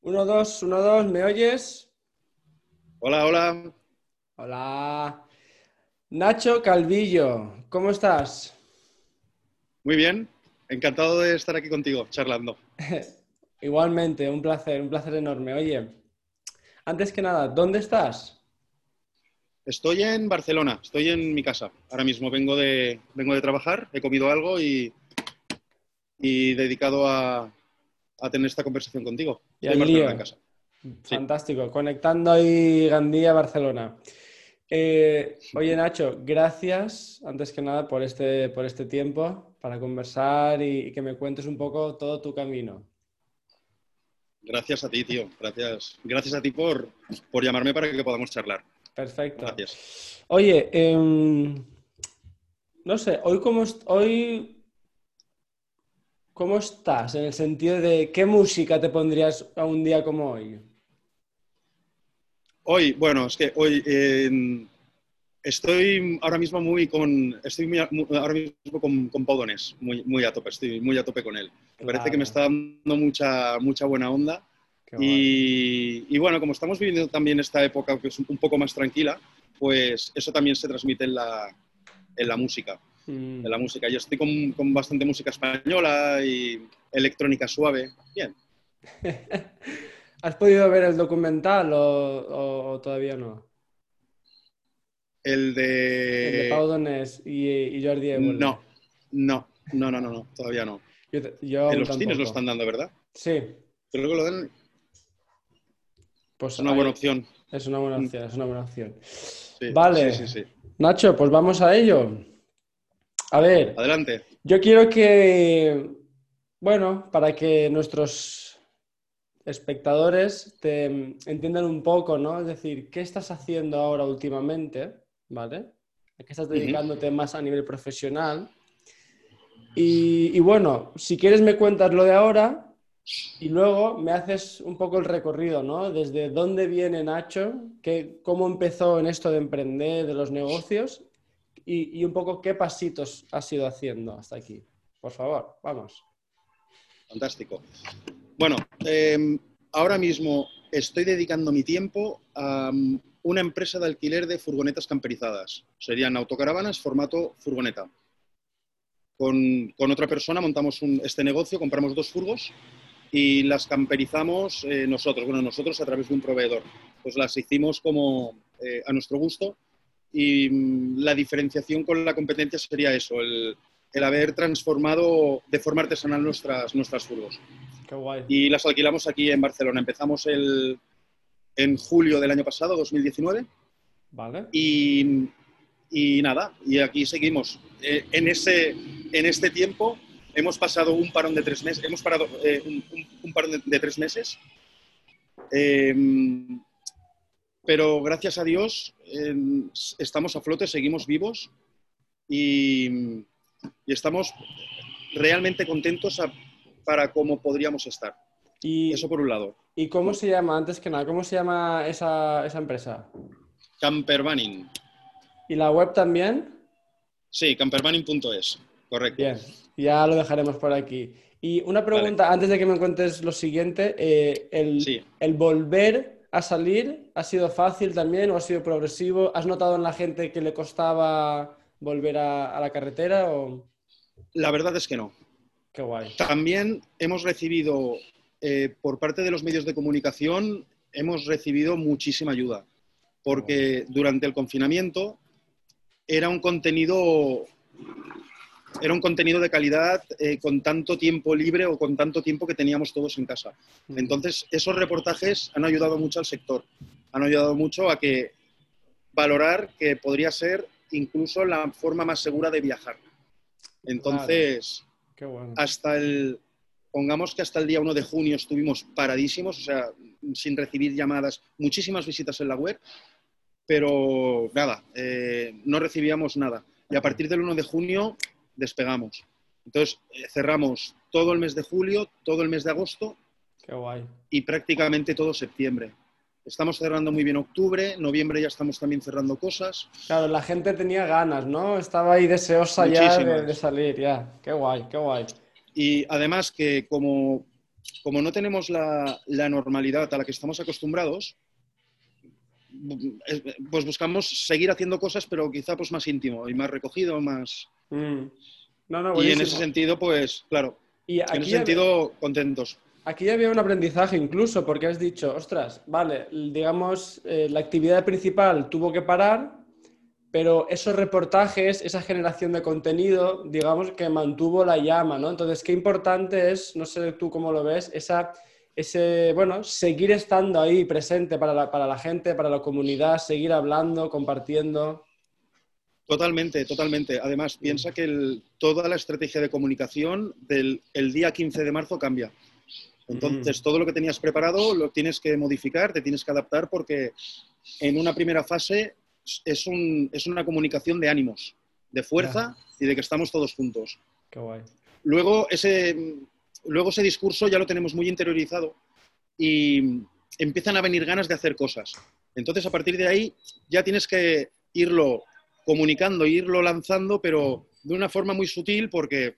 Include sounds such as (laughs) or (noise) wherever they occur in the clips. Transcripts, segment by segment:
Uno, dos, uno, dos, ¿me oyes? Hola, hola. Hola. Nacho Calvillo, ¿cómo estás? Muy bien, encantado de estar aquí contigo, charlando. (laughs) Igualmente, un placer, un placer enorme. Oye, antes que nada, ¿dónde estás? Estoy en Barcelona, estoy en mi casa. Ahora mismo vengo de, vengo de trabajar, he comido algo y, y dedicado a, a tener esta conversación contigo. Y en al Barcelona, lío. en casa. Fantástico, conectando ahí Gandía, Barcelona. Eh, oye, Nacho, gracias antes que nada por este, por este tiempo para conversar y, y que me cuentes un poco todo tu camino. Gracias a ti, tío. Gracias, gracias a ti por, por llamarme para que podamos charlar. Perfecto. Gracias. Oye, em, no sé, hoy est- hoy cómo estás en el sentido de qué música te pondrías a un día como hoy. Hoy, bueno, es que hoy eh, estoy ahora mismo muy con, estoy muy ahora mismo con, con Pau Donés, muy, muy a tope, estoy muy a tope con él. Me parece que me está dando mucha, mucha buena onda. Y bueno, como estamos viviendo también esta época que es un, un poco más tranquila, pues eso también se transmite en la, en la música. Mm. En la música. Yo estoy con, con bastante música española y electrónica suave. Bien. (laughs) ¿Has podido ver el documental o, o- o todavía no? El El de de... Pau Donés y, y Jordi Évole. No, no, no, no, no, no, todavía no. Yo, te- yo En los cines lo tampoco. están dando, ¿verdad? Sí, Creo que lo dan. pues Es una buena opción. Es una buena opción, es una buena opción. Sí, Vale. Sí, sí, sí. Nacho, pues vamos a ello. A ver, Adelante. yo quiero que, bueno, para que nuestros espectadores te entiendan un poco, ¿no? Es decir, ¿qué estás haciendo ahora últimamente? ¿Vale? ¿A qué estás dedicándote más a nivel profesional? Y, y bueno, si quieres me cuentas lo de ahora y luego me haces un poco el recorrido, ¿no? Desde dónde viene Nacho, qué, cómo empezó en esto de emprender, de los negocios y, un poco qué pasitos has ido haciendo hasta aquí. Por favor, vamos. Fantástico. Bueno, eh, ahora mismo estoy dedicando mi tiempo a um, una empresa de alquiler de furgonetas camperizadas. Serían autocaravanas formato furgoneta. Con, con otra persona montamos este negocio, compramos dos furgos y las camperizamos eh, nosotros, bueno, nosotros a través de un proveedor. Pues las hicimos como eh, a nuestro gusto y mm, la diferenciación con la competencia sería eso, el, el haber transformado de forma artesanal nuestras, nuestras furgos. Qué guay. Y las alquilamos aquí en Barcelona. Empezamos el, en julio del año pasado, 2019, Vale. y, y nada, y aquí seguimos. Eh, en, ese, en este tiempo hemos pasado un parón de tres meses, hemos parado eh, un, un- un parón de, de tres meses, Eh, pero gracias a Dios eh, estamos a flote, seguimos vivos y, y estamos realmente contentos a- para cómo podríamos estar. ¿Y, Eso por un lado. ¿y cómo se llama, antes que nada, cómo se llama esa, esa empresa? Campervanning. ¿Y la web también? Sí, campervanning.es. Correcto. Bien, ya lo dejaremos por aquí. Y una pregunta, antes de que me cuentes lo siguiente, eh, el, Sí. el volver a salir ha sido fácil también o ha sido progresivo? ¿Has notado en la gente que le costaba volver a, a la carretera o La verdad es que no. qué guay? También hemos recibido, eh, por parte de los medios de comunicación, hemos recibido muchísima ayuda, porque durante el confinamiento era un contenido, era un contenido de calidad eh, con tanto tiempo libre o con tanto tiempo que teníamos todos en casa. Entonces, esos reportajes han ayudado mucho al sector, han ayudado mucho a que valorar que podría ser incluso la forma más segura de viajar. Entonces, Qué bueno. hasta el, pongamos que hasta el día 1 de junio estuvimos paradísimos, o sea, sin recibir llamadas, muchísimas visitas en la web, pero nada, eh, no recibíamos nada. Y a partir del 1 de junio despegamos. Entonces, eh, cerramos todo el mes de julio, todo el mes de agosto Qué guay. y prácticamente todo septiembre. Estamos cerrando muy bien octubre, noviembre ya estamos también cerrando cosas. Claro, la gente tenía ganas, ¿no? Estaba ahí deseosa ya de, de salir, ya. Qué guay, qué guay. y además que como, como no tenemos la, la normalidad a la que estamos acostumbrados, pues buscamos seguir haciendo cosas, pero quizá pues más íntimo y más recogido, más... Mm. No, no, y en ese sentido, pues claro, Y en aquí ese ya- sentido, contentos. Aquí había un aprendizaje incluso, porque has dicho, ostras, vale, digamos, eh, la actividad principal tuvo que parar, pero esos reportajes, esa generación de contenido, digamos que mantuvo la llama, ¿no? Entonces, qué importante es, no sé tú cómo lo ves, esa, ese, bueno, seguir estando ahí presente para la, para la gente, para la comunidad, seguir hablando, compartiendo. Totalmente, totalmente. Además, piensa que el- toda la estrategia de comunicación del el día 15 de marzo cambia. Entonces, todo lo que tenías preparado lo tienes que modificar, te tienes que adaptar porque en una primera fase es, un- es una comunicación de ánimos, de fuerza y de que estamos todos juntos. Qué guay. Luego ese, luego ese discurso ya lo tenemos muy interiorizado y empiezan a venir ganas de hacer cosas. Entonces, a partir de ahí, ya tienes que irlo comunicando, irlo lanzando, pero de una forma muy sutil porque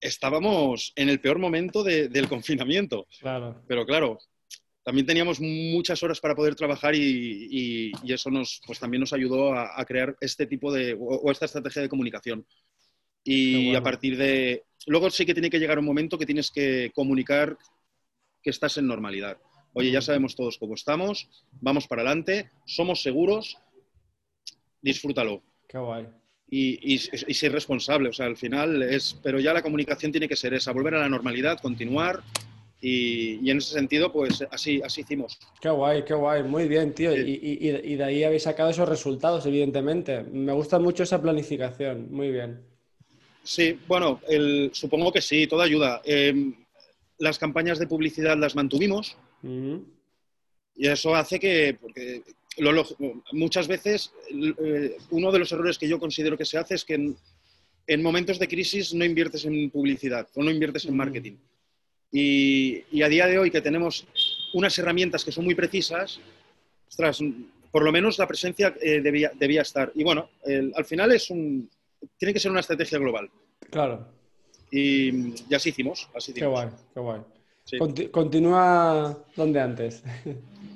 estábamos en el peor momento de- del confinamiento. Claro. Pero claro, también teníamos muchas horas para poder trabajar y, y- y eso nos, pues también nos ayudó a, a crear este tipo de, o, o esta estrategia de comunicación. Y bueno. a partir de... Luego sí que tiene que llegar un momento que tienes que comunicar que estás en normalidad. Oye, ya sabemos todos cómo estamos, vamos para adelante, somos seguros, disfrútalo. Qué guay. Y, y, y ser responsable, o sea, al final es... Pero ya la comunicación tiene que ser esa, volver a la normalidad, continuar y, y en ese sentido, pues así, así hicimos. Qué guay, qué guay, muy bien, tío. Sí. Y, de ahí habéis sacado esos resultados, evidentemente. Me gusta mucho esa planificación, muy bien. Sí, bueno, el- supongo que sí, todo ayuda. Eh, las campañas de publicidad las mantuvimos y eso hace que, porque lo log- muchas veces eh, uno de los errores que yo considero que se hace es que en, en momentos de crisis no inviertes en publicidad o no inviertes en marketing. Y, y a día de hoy que tenemos unas herramientas que son muy precisas, ostras, por lo menos la presencia eh, debía, debía estar. Y bueno, el- al final es un, tiene que ser una estrategia global. Claro, Y, y así hicimos. Así qué hicimos. guay, qué guay. Sí. Conti- continúa donde antes. (laughs)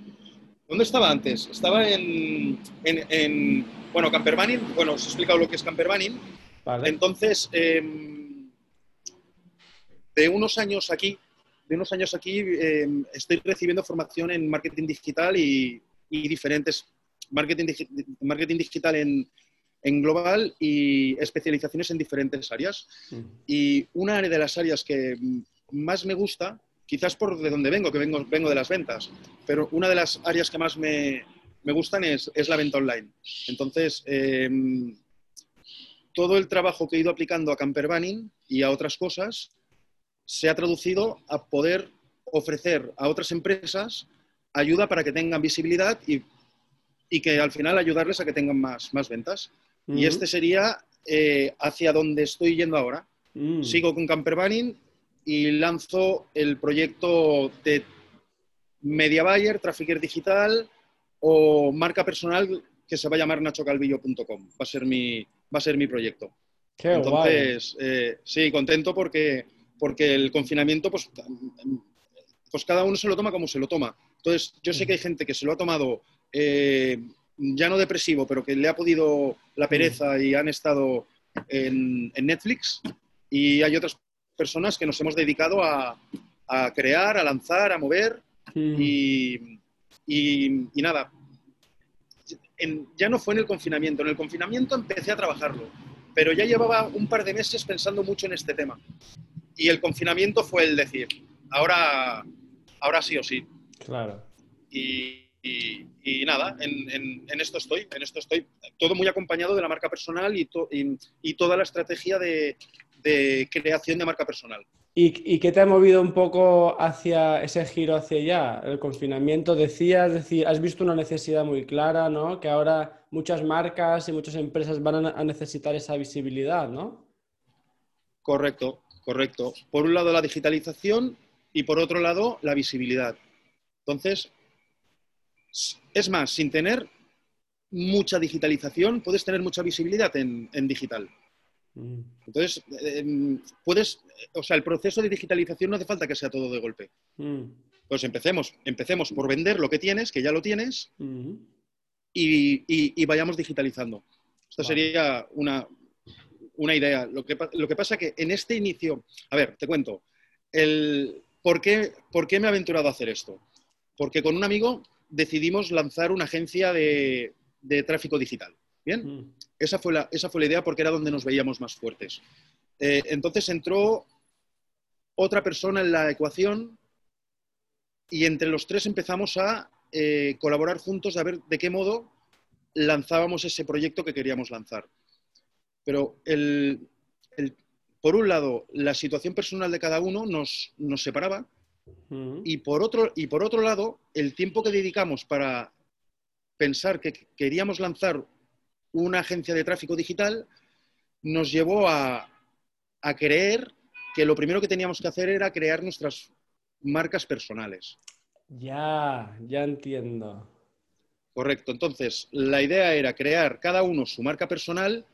¿Dónde estaba antes? Estaba en, en, en, bueno, campervanning. Bueno, os he explicado lo que es campervanning. Vale. Entonces, em, de unos años aquí, de unos años aquí, em, estoy recibiendo formación en marketing digital y, y diferentes marketing, digi- marketing digital en, en global y especializaciones en diferentes áreas. Mm. Y una de las áreas que más me gusta, quizás por de donde vengo, que vengo, vengo de las ventas, pero una de las áreas que más me, me gustan es, es la venta online. Entonces, eh, todo el trabajo que he ido aplicando a Campervanning y a otras cosas se ha traducido a poder ofrecer a otras empresas ayuda para que tengan visibilidad y, y que al final ayudarles a que tengan más, más ventas. Y Ujú. este sería eh, hacia donde estoy yendo ahora. Mm. Sigo con Campervanning y lanzo el proyecto de Media Buyer, Trafficker Digital o marca personal que se va a llamar nachocalvillo.com. Va a ser mi, va a ser mi proyecto. Qué guay. Entonces, eh, sí, contento porque, porque el confinamiento, pues, pues cada uno se lo toma como se lo toma. Entonces, yo sé que hay gente que se lo ha tomado eh, ya no depresivo, pero que le ha podido la pereza y han estado en, en Netflix. Y hay otras personas que nos hemos dedicado a, a crear, a lanzar, a mover. Mm. Y, y- y nada, en- ya no fue en el confinamiento. En el confinamiento empecé a trabajarlo, pero ya llevaba un par de meses pensando mucho en este tema. Y el confinamiento fue el decir, ahora, ahora sí o sí. Claro. Y, y- y nada, en, en- en esto estoy, en esto estoy. Todo muy acompañado de la marca personal y, to- y- y toda la estrategia de, de creación de marca personal. ¿Y, y qué te ha movido un poco hacia ese giro hacia allá? El confinamiento, decías, decir, has visto una necesidad muy clara, ¿no? Que ahora muchas marcas y muchas empresas van a, necesitar esa visibilidad, ¿no? Correcto, correcto. Por un lado la digitalización y por otro lado la visibilidad. Entonces, es más, sin tener mucha digitalización, puedes tener mucha visibilidad en, en digital. Mm. Entonces, eh, puedes, o sea, el proceso de digitalización no hace falta que sea todo de golpe. Mm. Pues empecemos, empecemos por vender lo que tienes, que ya lo tienes, Mm. y, y- y vayamos digitalizando. Esta Vale. sería una, una idea. Lo que, lo que pasa que en este inicio, a ver, te cuento, el, ¿por, qué, ¿por qué me he aventurado a hacer esto? Porque con un amigo decidimos lanzar una agencia de, de tráfico digital. ¿Bien? Mm. Esa fue, la, esa fue la idea porque era donde nos veíamos más fuertes. Eh, entonces entró otra persona en la ecuación y entre los tres empezamos a eh, colaborar juntos a ver de qué modo lanzábamos ese proyecto que queríamos lanzar. Pero el- el- por un lado, la situación personal de cada uno nos, nos separaba y por, otro, y por otro lado, el tiempo que dedicamos para pensar que queríamos lanzar una agencia de tráfico digital nos llevó a, a creer que lo primero que teníamos que hacer era crear nuestras marcas personales. Ya, ya entiendo. Correcto. Entonces, la idea era crear cada uno su marca personal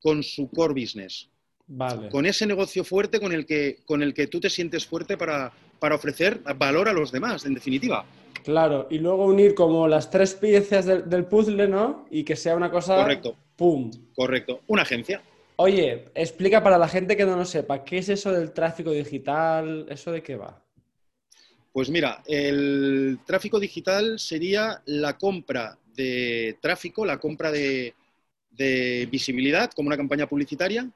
con su core business, Vale. con ese negocio fuerte con el que, con el que tú te sientes fuerte para, para ofrecer valor a los demás, en definitiva. Claro, y luego unir como las tres piezas del, del puzzle, ¿no? Y que sea una cosa... Correcto. ¡Pum! Correcto. Una agencia. Oye, explica para la gente que no lo sepa, ¿qué es eso del tráfico digital? ¿Eso de qué va? Pues mira, el tráfico digital sería la compra de tráfico, la compra de, de visibilidad como una campaña publicitaria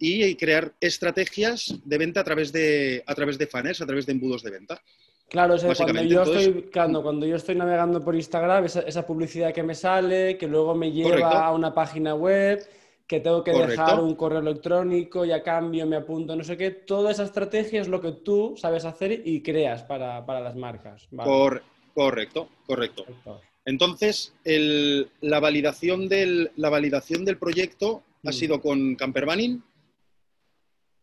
Y crear estrategias de venta a través de, a través de funnels, a través de embudos de venta. Claro, o sea, cuando yo, entonces- estoy, cuando, cuando yo estoy navegando por Instagram, esa, esa publicidad que me sale, que luego me lleva Correcto. a una página web, que tengo que Correcto. dejar un correo electrónico y a cambio me apunto, no sé qué, toda esa estrategia es lo que tú sabes hacer y creas para, para las marcas. Vale, Cor- correcto, correcto. perfecto. Entonces, el- la, validación del, la validación del proyecto ha sido con Camper Banning,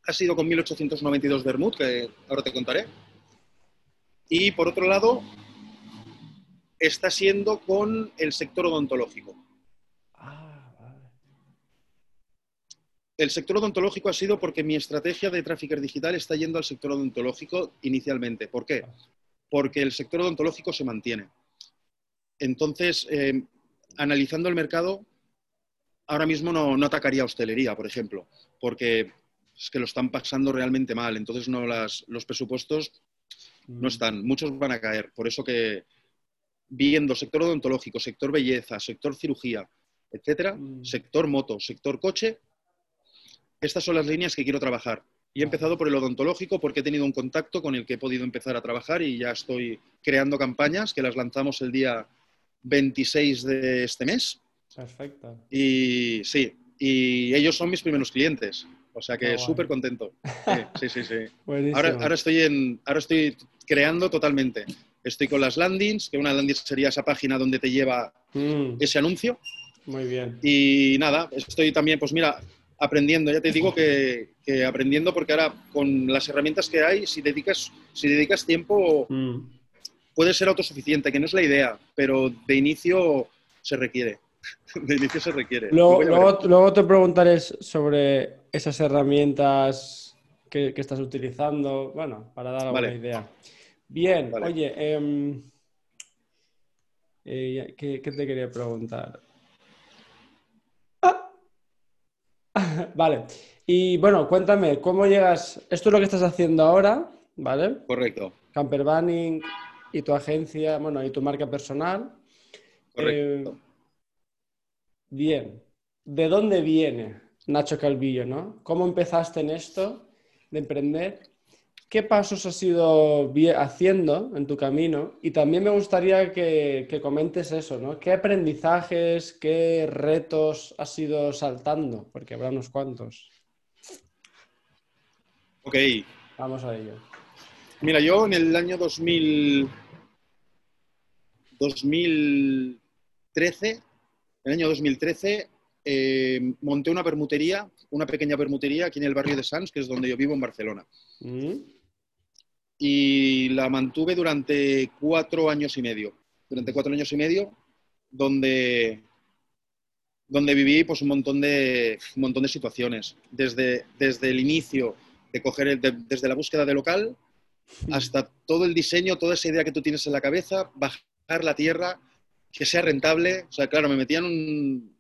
ha sido con 1892 Bermud, que ahora te contaré. Y por otro lado, está siendo con el sector odontológico. El sector odontológico ha sido porque mi estrategia de Trafficker Digital está yendo al sector odontológico inicialmente. ¿Por qué? Porque el sector odontológico se mantiene. Entonces, eh, analizando el mercado, ahora mismo no, no atacaría hostelería, por ejemplo, porque es que lo están pasando realmente mal. Entonces, no las, los presupuestos no están, muchos van a caer. Por eso que viendo sector odontológico, sector belleza, sector cirugía, etcétera, Mm. sector moto, sector coche, estas son las líneas que quiero trabajar. Y he empezado por el odontológico porque he tenido un contacto con el que he podido empezar a trabajar y ya estoy creando campañas que las lanzamos el día 26 de este mes. Perfecto. Y sí, y ellos son mis primeros clientes. O sea que guay. súper contento. Sí, sí, sí. (laughs) Ahora, ahora, estoy en, ahora estoy creando totalmente. Estoy con las landings, que una landing sería esa página donde te lleva Mm, ese anuncio. muy bien. Y nada, estoy también, pues mira, aprendiendo. Ya te digo que, que aprendiendo porque ahora con las herramientas que hay, si dedicas, si dedicas tiempo, Mm. puedes ser autosuficiente, que no es la idea, pero de inicio se requiere. (laughs) De inicio se requiere. Luego, te preguntaré sobre esas herramientas que, que estás utilizando, bueno, para dar alguna Vale. idea. Bien, Vale. oye, em, eh, ¿qué, qué te quería preguntar? Ah. (laughs) Vale, y bueno, cuéntame, ¿cómo llegas? Esto es lo que estás haciendo ahora, ¿vale? Correcto, Camper Banning y tu agencia, bueno, y tu marca personal. correcto. Eh, bien, ¿de dónde viene Nacho Calvillo, no? ¿Cómo empezaste en esto de emprender? ¿Qué pasos has ido haciendo en tu camino? Y también me gustaría que, que comentes eso, ¿no? ¿Qué aprendizajes, qué retos has ido saltando? Porque habrá unos cuantos. Ok, Vamos a ello. Mira, yo en el año 2000, 2013, en el año 2013, eh, monté una permutería, una pequeña permutería aquí en el barrio de Sants, que es donde yo vivo en Barcelona. Mm, Y la mantuve durante cuatro años y medio. Durante cuatro años y medio, donde, donde viví pues, un, montón de, un montón de situaciones, desde, desde el inicio de coger, el, desde la búsqueda de local (laughs) hasta todo el diseño, toda esa idea que tú tienes en la cabeza, bajar la tierra, que sea rentable. O sea, claro, me metían un...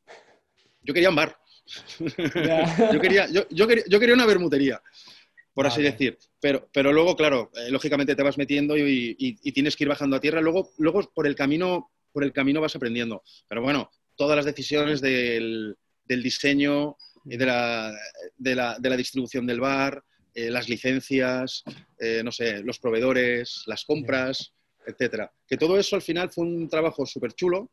Yo quería un bar. (laughs) yo, quería, yo, quería, una bermutería, por así decir. Pero, pero luego, claro, eh, lógicamente te vas metiendo y, tienes que ir bajando a tierra. Luego, luego por, el camino, por el camino vas aprendiendo. Pero bueno, todas las decisiones del, diseño, y de la, de, la, de la distribución del bar, eh, las licencias, eh, no sé, los proveedores, las compras, etcétera. Que todo eso al final fue un trabajo súper chulo,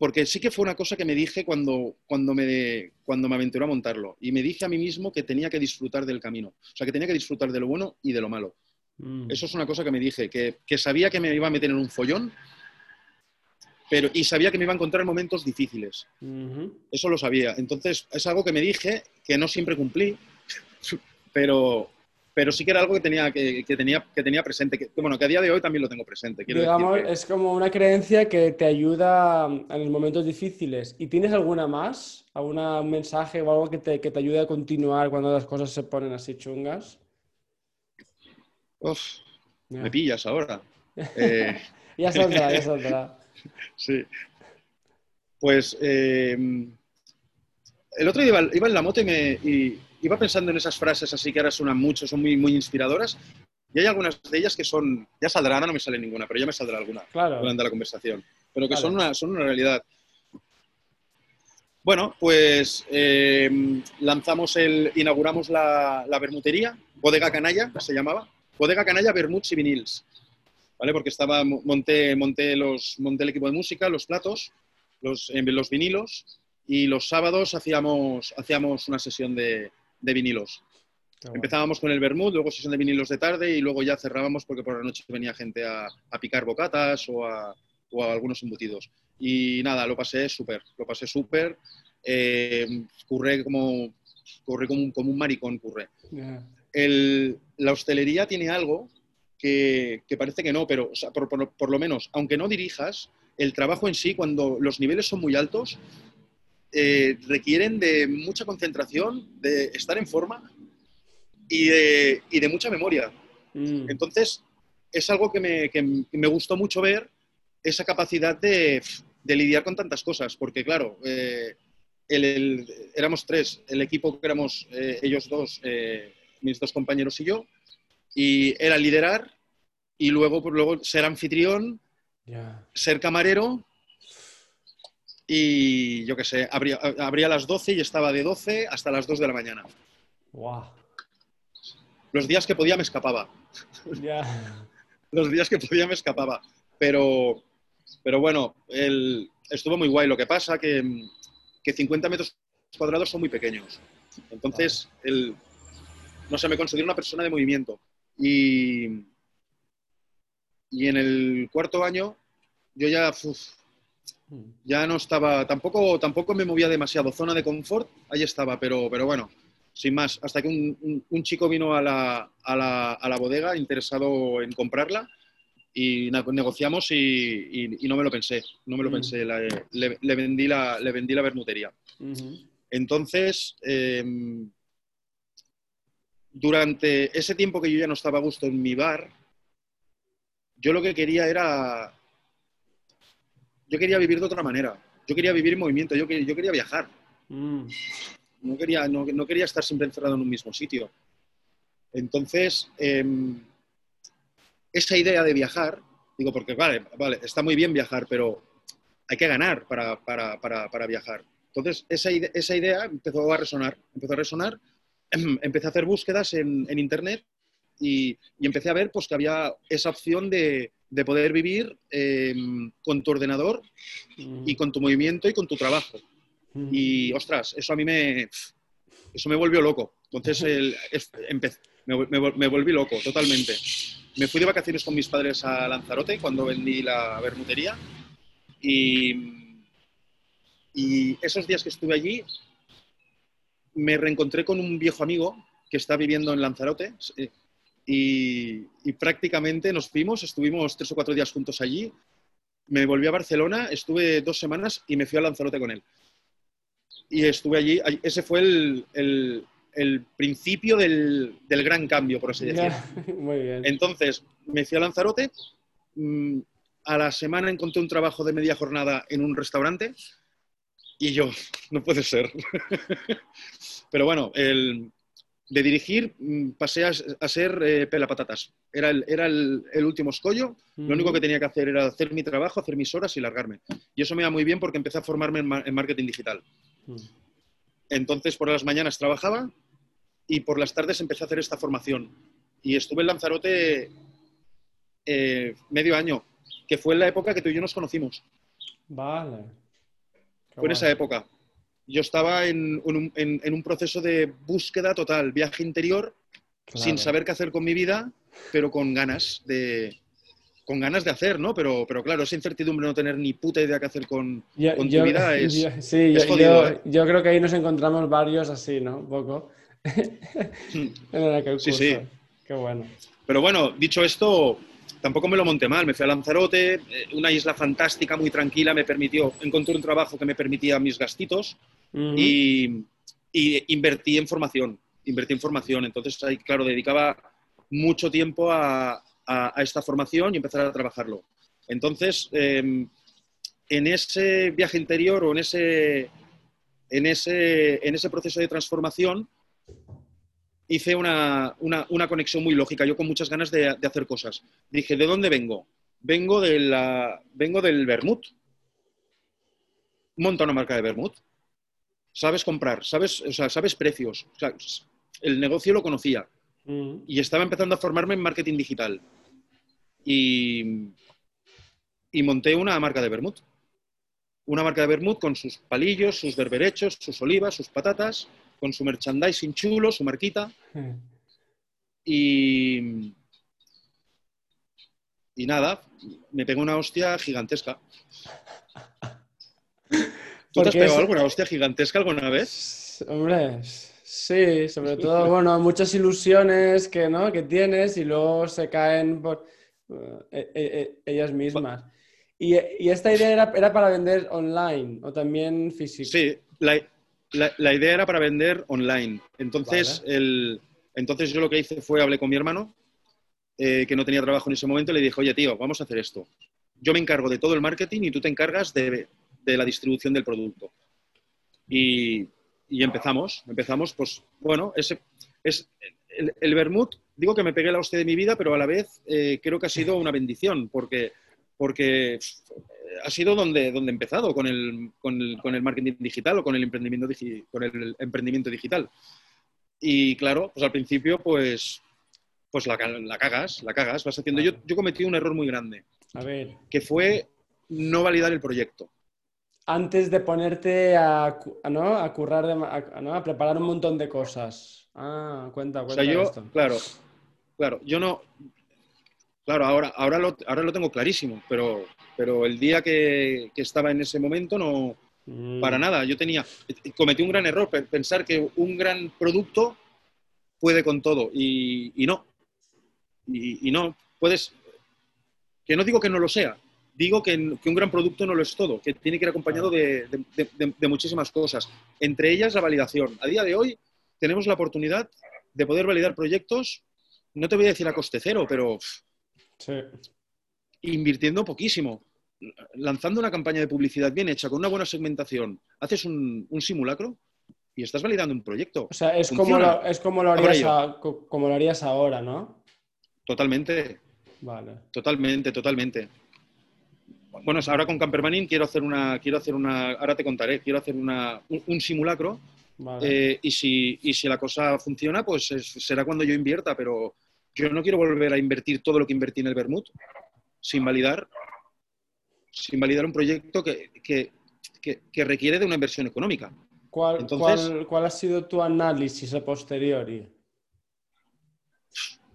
porque sí que fue una cosa que me dije cuando, cuando, me, cuando me aventuré a montarlo. Y me dije a mí mismo que tenía que disfrutar del camino. O sea, que tenía que disfrutar de lo bueno y de lo malo. Mm. Eso es una cosa que me dije, que, sabía que me iba a meter en un follón, pero, y sabía que me iba a encontrar en momentos difíciles. Eso lo sabía. Entonces, es algo que me dije, que no siempre cumplí, (laughs) pero, pero sí que era algo que tenía, que, tenía, que tenía presente, que, bueno, que a día de hoy también lo tengo presente. Digamos, es como una creencia que te ayuda en los momentos difíciles. ¿Y tienes alguna más? ¿Algún mensaje o algo que te, que te ayude a continuar cuando las cosas se ponen así chungas? Uf, me pillas ahora. (laughs) Eh... ya saldrá, ya (laughs) saldrá. sí. Pues eh, el otro día iba, en la moto y, me, iba pensando en esas frases así que ahora suenan mucho, son muy, muy inspiradoras. Y hay algunas de ellas que son, ya saldrán, no me sale ninguna, pero ya me saldrá alguna durante la conversación. Pero que son, una, son una realidad. Bueno, pues eh, lanzamos el, inauguramos la, la bermutería, Bodega Canalla, se llamaba, Bodega Canalla Bermuds y Vinils, ¿vale? Porque estaba, monté, monté, los, monté el equipo de música, los platos, los, los vinilos, y los sábados hacíamos, hacíamos una sesión de, de vinilos. Empezábamos con el Bermud, luego sesión de vinilos de tarde y luego ya cerrábamos porque por la noche venía gente a, picar bocatas o a, algunos embutidos. Y nada, lo pasé súper, lo pasé súper. Eh, curré como, curré como, un, como un maricón, curré. la hostelería tiene algo que, parece que no, pero por, lo menos, aunque no dirijas, el trabajo en sí, cuando los niveles son muy altos, eh, requieren de mucha concentración, de estar en forma y de, mucha memoria. Mm. Entonces, es algo que me, gustó mucho ver, esa capacidad de, lidiar con tantas cosas, porque claro, eh, éramos tres, el equipo que éramos eh, ellos dos, mis dos compañeros y yo, y era liderar y luego, pues, luego ser anfitrión, ser camarero y yo qué sé, abría, a las 12 y estaba de 12 hasta las 2 de la mañana. Los días que podía me escapaba. (laughs) Los días que podía me escapaba. Pero, pero bueno, el, estuvo muy guay. Lo que pasa que, que 50 metros cuadrados son muy pequeños. Entonces, el, no sé, me considero una persona de movimiento. Y, y en el cuarto año yo ya ya no estaba, tampoco, tampoco me movía demasiado. Zona de confort, ahí estaba, pero, pero bueno, sin más. Hasta que un, chico vino a la, a, la, a la, bodega interesado en comprarla y negociamos y, y, no me lo pensé, no me lo pensé. le, le, vendí la, le vendí la bermutería. Entonces, em, durante ese tiempo que yo ya no estaba a gusto en mi bar, yo lo que quería era yo quería vivir de otra manera. Yo quería vivir en movimiento, yo, yo quería viajar. Mm. No, quería, no, quería estar siempre encerrado en un mismo sitio. Entonces, em, esa idea de viajar, digo, porque vale, vale, está muy bien viajar, pero hay que ganar para, viajar. Entonces, esa, esa, idea empezó a resonar, empezó a resonar, empecé a hacer búsquedas en, Internet y, y, empecé a ver pues, que había esa opción de, de poder vivir em, con tu ordenador y con tu movimiento y con tu trabajo. Y, ostras, eso a mí me, eso me volvió loco. Entonces (laughs) el, me, volví loco totalmente. Me fui de vacaciones con mis padres a Lanzarote cuando vendí la bermutería y, y esos días que estuve allí me reencontré con un viejo amigo que está viviendo en Lanzarote. Y, prácticamente nos fuimos, estuvimos tres o cuatro días juntos allí. Me volví a Barcelona, estuve dos semanas y me fui a Lanzarote con él. y estuve allí. Ese fue el, el- el principio del, del gran cambio, por así decirlo. (laughs) Muy bien. Entonces, me fui a Lanzarote. mm, A la semana encontré un trabajo de media jornada en un restaurante y yo, no puede ser. (laughs) Pero bueno, el, de dirigir mm, pasé a, a ser eh, pelapatatas. Era, el, era el, el último escollo. Lo único que tenía que hacer era hacer mi trabajo, hacer mis horas y largarme. Y eso me iba muy bien porque empecé a formarme en, ma- en marketing digital. Mm. Entonces, por las mañanas trabajaba y por las tardes empecé a hacer esta formación. Y estuve en Lanzarote eh, medio año, que fue en la época que tú y yo nos conocimos. Vale. Qué Fue en esa época. Yo estaba en, un- en- en un proceso de búsqueda total, viaje interior, Claro. sin saber qué hacer con mi vida, pero con ganas de, con ganas de hacer, ¿no? Pero, pero claro, esa incertidumbre, no tener ni puta idea qué hacer con, Yo- con yo- tu vida (laughs) es... yo- sí, es yo, jodido, yo- ¿eh? yo creo que ahí nos encontramos varios así, ¿no? Un poco. (laughs) en Sí, sí. Qué bueno. Pero bueno, dicho esto, tampoco me lo monté mal. Me fui a Lanzarote, eh, una isla fantástica, muy tranquila, me permitió, encontré un trabajo que me permitía mis gastitos Y, invertí en formación. Invertí en formación. Entonces, ahí, claro, dedicaba mucho tiempo a, esta formación y empezar a trabajarlo. Entonces, eh, en ese viaje interior o en ese, en ese, en ese proceso de transformación, hice una, una- conexión muy lógica, yo con muchas ganas de, hacer cosas. Dije, ¿de dónde vengo? Vengo, de la, vengo del vermut. Monta una marca de vermut. Sabes comprar, sabes, o sea, sabes precios. O sea, el negocio lo conocía Ujú. y estaba empezando a formarme en marketing digital. Y, y monté una marca de vermut. Una marca de vermut con sus palillos, sus berberechos, sus olivas, sus patatas, con su merchandising chulo, su marquita. Y, y nada, me pegó una hostia gigantesca. ¿Tú te has pegado es- alguna hostia gigantesca alguna vez? Hombre, sí, sobre todo, bueno, muchas ilusiones que, ¿no? que tienes y luego se caen por eh, eh, eh, ellas mismas. Y, y esta idea era, era para vender online o también físico. Sí, la, la- la idea era para vender online. Entonces, el, entonces yo lo que hice fue, hablé con mi hermano, eh, que no tenía trabajo en ese momento, y le dije, oye, tío, vamos a hacer esto. Yo me encargo de todo el marketing y tú te encargas de, de la distribución del producto. Y, y empezamos, empezamos, pues bueno, ese, es el, el vermut, digo que me pegué la hostia de mi vida, pero a la vez eh, creo que ha sido una bendición, porque, porque ha sido donde, donde he empezado con el, con, el, con el marketing digital o con el, emprendimiento digi- con el emprendimiento digital. Y claro, pues al principio, pues, pues la cagas, la cagas, vas haciendo. Yo, yo cometí un error muy grande, A ver, que fue no validar el proyecto. Antes de ponerte a, a, ¿no? a currar, de a, ¿no? a preparar un montón de cosas. Ah, cuenta, O cuenta sea, yo, esto. claro, claro, yo no. Claro, ahora, ahora, lo, ahora lo tengo clarísimo, pero, pero el día que, que estaba en ese momento no, Mm. para nada. Yo tenía, cometí un gran error, pe- pensar que un gran producto puede con todo y, y no. Y, y no, puedes, que no digo que no lo sea, digo que, que un gran producto no lo es todo, que tiene que ir acompañado de, de- de- de- de muchísimas cosas, entre ellas la validación. A día de hoy tenemos la oportunidad de poder validar proyectos, no te voy a decir a coste cero, pero Sí. invirtiendo poquísimo, lanzando una campaña de publicidad bien hecha, con una buena segmentación, haces un, un simulacro y estás validando un proyecto. O sea, es como, lo, es como lo harías a- como lo harías ahora, ¿no? Totalmente, Vale. totalmente, totalmente. Bueno, ahora con Campermanin quiero hacer una, quiero hacer una, ahora te contaré, quiero hacer una, un, un simulacro Vale. eh, y, si, y si la cosa funciona, pues es- será cuando yo invierta, pero yo no quiero volver a invertir todo lo que invertí en el Bermud sin validar, sin validar un proyecto que, que- que- que requiere de una inversión económica. ¿Cuál, entonces- cuál- cuál ha sido tu análisis a posteriori?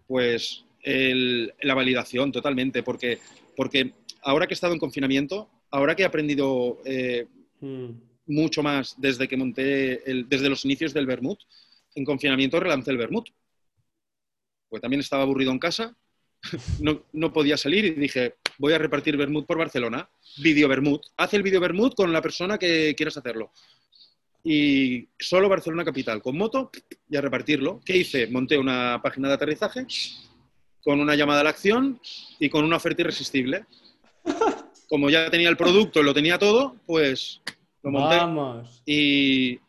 Pues el- la validación totalmente, porque, porque ahora que he estado en confinamiento, ahora que he aprendido eh, Mm. mucho más desde que monté, el- desde los inicios del Bermud, en confinamiento relancé el Bermud. Pues también estaba aburrido en casa, (laughs) no, no podía salir y dije, voy a repartir Bermud por Barcelona, vídeo Bermud, haz el vídeo Bermud con la persona que quieras hacerlo. y solo Barcelona Capital, con moto y a repartirlo. ¿Qué hice? Monté una página de aterrizaje con una llamada a la acción y con una oferta irresistible. Como ya tenía el producto lo tenía todo, pues lo monté. Vamos. Y,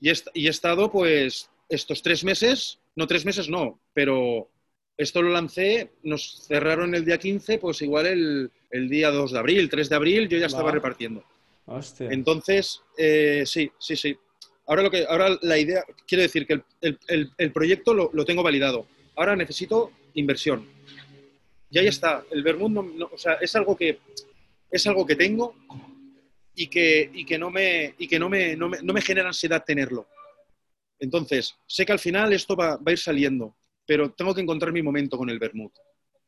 y, he, est- y he estado, pues, estos tres meses, no tres meses, no, pero esto lo lancé, nos cerraron el día 15, pues igual el, el día 2 de abril, 3 de abril, yo ya estaba repartiendo. Hostia. Entonces, eh, sí, sí, sí. Ahora, lo que, ahora la idea, quiero decir que el, el- el- el proyecto lo, lo tengo validado. Ahora necesito inversión. Y ahí está. El Vermouth, no- no- o sea, es algo que, es algo que tengo y que, y que, no, me, y que no, me, no, me, no me genera ansiedad tenerlo. Entonces, sé que al final esto va, va a ir saliendo, pero tengo que encontrar mi momento con el Vermouth.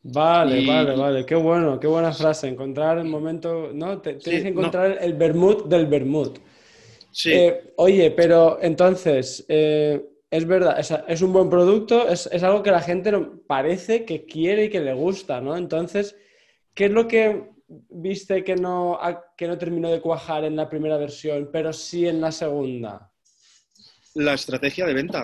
Vale, Y- vale, vale. Qué bueno, qué buena frase. Encontrar el momento, ¿no? Te- tienes que no. encontrar el vermut del vermut. Sí, Eh, oye, pero entonces, eh, es verdad, es, es un buen producto, es, es algo que la gente parece que quiere y que le gusta, ¿no? Entonces, ¿qué es lo que viste que no, que no terminó de cuajar en la primera versión, pero sí en la segunda? la estrategia de venta.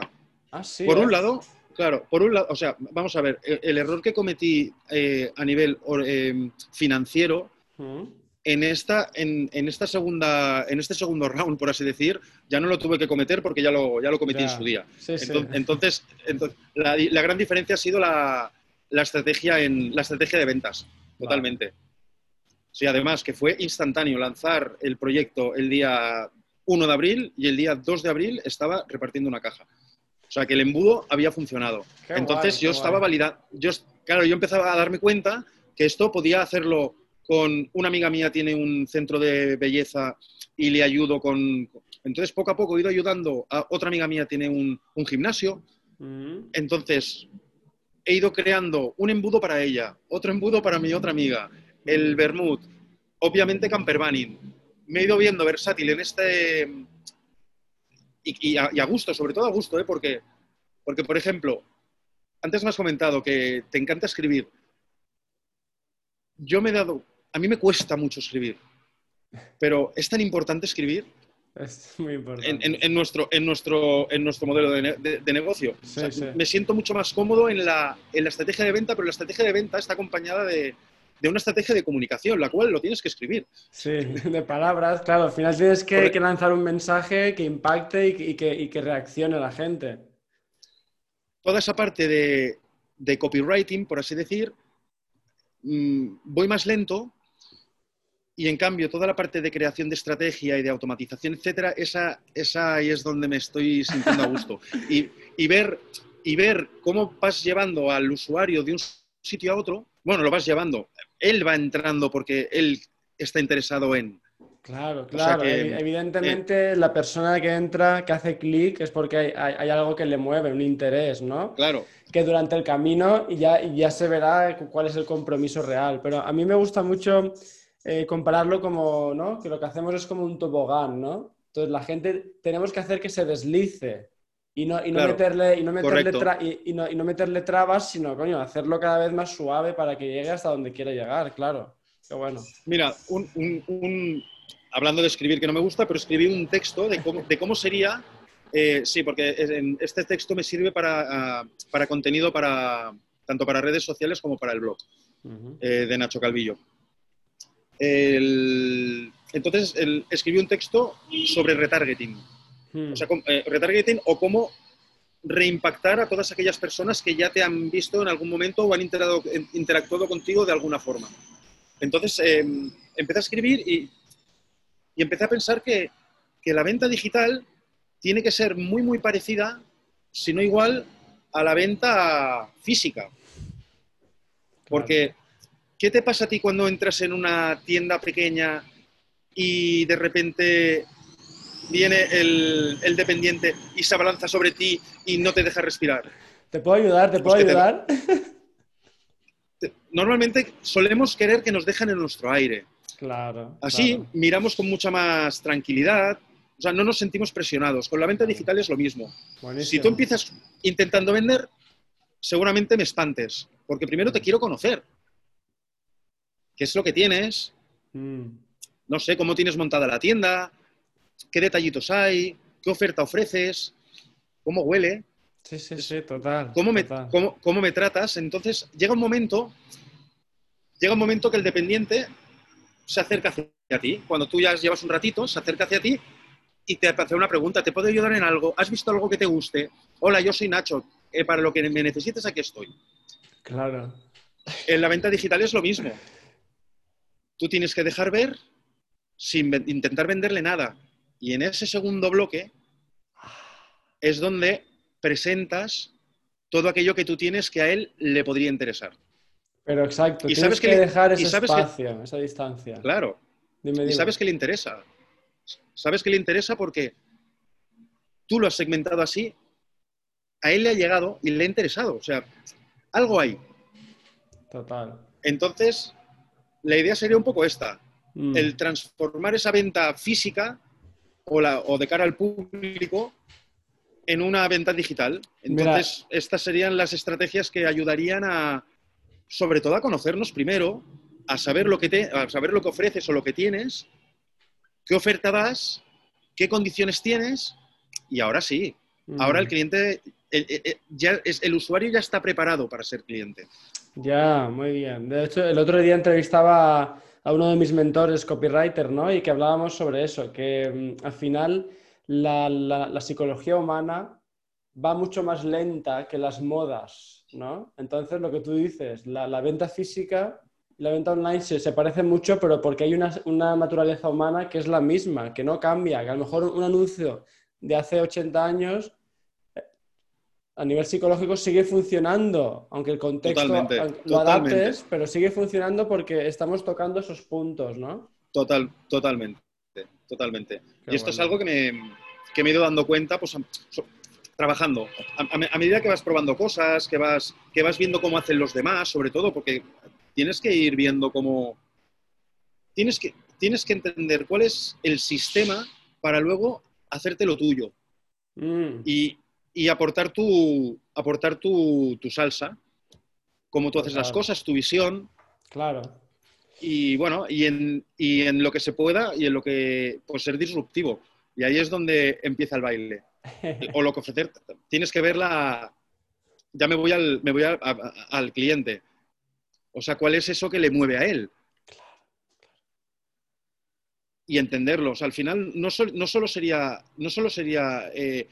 Ah, sí. Por ¿eh? un lado, claro, por un lado, o sea, vamos a ver, el, el error que cometí eh, a nivel eh, financiero Mm. En esta, en, en esta segunda, en este segundo (laughs) round, por así decir, ya no lo tuve que cometer porque ya lo, ya lo cometí en Ya. su día. Sí, sí. Enton- Entonces, entonces, la, la gran diferencia ha sido la, la estrategia en la estrategia de ventas, totalmente. Sí, además que fue instantáneo lanzar el proyecto el día 1 de abril y el día 2 de abril estaba repartiendo una caja. O sea que el embudo había funcionado. Qué Entonces guay, yo estaba validando. Yo, claro, yo empezaba a darme cuenta que esto podía hacerlo con una amiga mía tiene un centro de belleza y le ayudo con. Entonces poco a poco he ido ayudando a otra amiga mía tiene un, un gimnasio. Mm. Entonces he ido creando un embudo para ella, otro embudo para mi otra amiga, el vermouth, obviamente camper banning. Me he ido viendo versátil en este y, y a, y a gusto, sobre todo a gusto, ¿eh? porque, porque, por ejemplo, antes me has comentado que te encanta escribir. Yo me he dado, a mí me cuesta mucho escribir, pero es tan importante escribir Es muy importante. en, en- en nuestro, en, nuestro, en nuestro modelo de, ne- de- de negocio. Sí, O sea, sí. Me siento mucho más cómodo en la, en la estrategia de venta, pero la estrategia de venta está acompañada de, de una estrategia de comunicación, la cual lo tienes que escribir. Sí, de palabras, claro. Al final tienes que, lanzar un mensaje que impacte y, que- y que, y que reaccione la gente. Toda esa parte de, de copywriting, por así decir, mm, voy más lento y en cambio toda la parte de creación de estrategia y de automatización, etcétera, esa, esa ahí es donde me estoy sintiendo a gusto. (laughs) Y, y ver, y ver cómo vas llevando al usuario de un sitio a otro, bueno, lo vas llevando, él va entrando porque él está interesado en. Claro, sea claro. que, Evi- Evidentemente, la persona que entra, que hace clic, es porque hay, hay- hay algo que le mueve, un interés, ¿no? Claro, Que durante el camino ya, ya se verá cu- cuál es el compromiso real. Pero a mí me gusta mucho eh, compararlo como, ¿no? Que lo que hacemos es como un tobogán, ¿no? Entonces la gente tenemos que hacer que se deslice y no, y no Claro, meterle, y no meterle, tra- y, y no, y no meterle trabas, sino, coño, hacerlo cada vez más suave para que llegue hasta donde quiera llegar, claro. Qué bueno. Mira, un, un- un- hablando de escribir que no me gusta, pero escribí un texto de cómo, de cómo sería. eh, sí, porque en- este texto me sirve para, ah, para contenido para tanto para redes sociales como para el blog eh, de Nacho Calvillo. El- entonces, el- escribí un texto sobre retargeting. Hmm. O sea, com- eh, retargeting o cómo reimpactar a todas aquellas personas que ya te han visto en algún momento o han interado- interactuado contigo de alguna forma. Entonces, eh, empecé a escribir y, y empecé a pensar que, que la venta digital tiene que ser muy, muy parecida, si no igual, a la venta física. Porque, ¿qué te pasa a ti cuando entras en una tienda pequeña y de repente viene el, el dependiente y se abalanza sobre ti y no te deja respirar? ¿Te puedo ayudar? ¿Te puedo Pues te- ayudar? (laughs) Te- Normalmente solemos querer que nos dejen en nuestro aire. Claro. Así claro. miramos con mucha más tranquilidad, o sea, no nos sentimos presionados. Con la venta digital es lo mismo. Si tú empiezas intentando vender, seguramente me espantes, porque primero te quiero conocer. ¿Qué es lo que tienes? Mm, No sé, cómo tienes montada la tienda, qué detallitos hay, qué oferta ofreces, cómo huele, Sí, sí, sí, total. cómo me, cómo- cómo me tratas. Entonces, llega un momento, llega un momento que el dependiente se acerca hacia ti. Cuando tú ya llevas un ratito, se acerca hacia ti y te hace una pregunta. ¿Te puedo ayudar en algo? ¿Has visto algo que te guste? Hola, yo soy Nacho. Eh, para lo que me necesites, aquí estoy. Claro. En la venta digital es lo mismo. Tú tienes que dejar ver sin intentar venderle nada. Y en ese segundo bloque es donde presentas todo aquello que tú tienes que a él le podría interesar. Pero exacto, Y tienes sabes que, que le- dejar y ese que- espacio, esa distancia. Claro. Dime, Y sabes que le interesa. Sabes que le interesa porque tú lo has segmentado así, a él le ha llegado y le ha interesado. O sea, algo hay. Total. Entonces, la idea sería un poco esta. Mm. el transformar esa venta física o, la- o de cara al público en una venta digital. Entonces, estas serían las estrategias que ayudarían a, sobre todo, a conocernos primero, a saber lo que, te, a saber lo que ofreces o lo que tienes, qué oferta das, qué condiciones tienes, y ahora sí, Mm. ahora el cliente, el, el- el- ya es, el usuario ya está preparado para ser cliente. Ya, muy bien. De hecho, el otro día entrevistaba a- uno de mis mentores, copywriter, ¿no? Y que hablábamos sobre eso, que mm, al final la, la- la psicología humana va mucho más lenta que las modas, ¿no? Entonces, lo que tú dices, la, la venta física y la venta online se, se parecen mucho, pero porque hay una, una naturaleza humana que es la misma, que no cambia, que a lo mejor un anuncio de hace 80 años a nivel psicológico sigue funcionando, aunque el contexto Totalmente, lo totalmente. adaptes, pero sigue funcionando porque estamos tocando esos puntos, ¿no? Total, totalmente, totalmente. Qué y esto es algo que me, que me he ido dando cuenta, pues, trabajando. A, a- a medida que vas probando cosas, que vas, que vas viendo cómo hacen los demás, sobre todo, porque tienes que ir viendo cómo... Tienes que, tienes que entender cuál es el sistema para luego hacerte lo tuyo Mm, y, y aportar, tu, aportar tu, tu salsa, cómo tú haces las cosas, tu visión, claro. y bueno, y en, y en lo que se pueda y en lo que pues ser disruptivo. Y ahí es donde empieza el baile. (laughs) O lo que ofrecer, tienes que ver la. Ya me voy al, me voy a- a- a- al cliente. O sea, ¿cuál es eso que le mueve a él? Y entenderlo. O sea, al final no, no solo sería, no solo sería eh,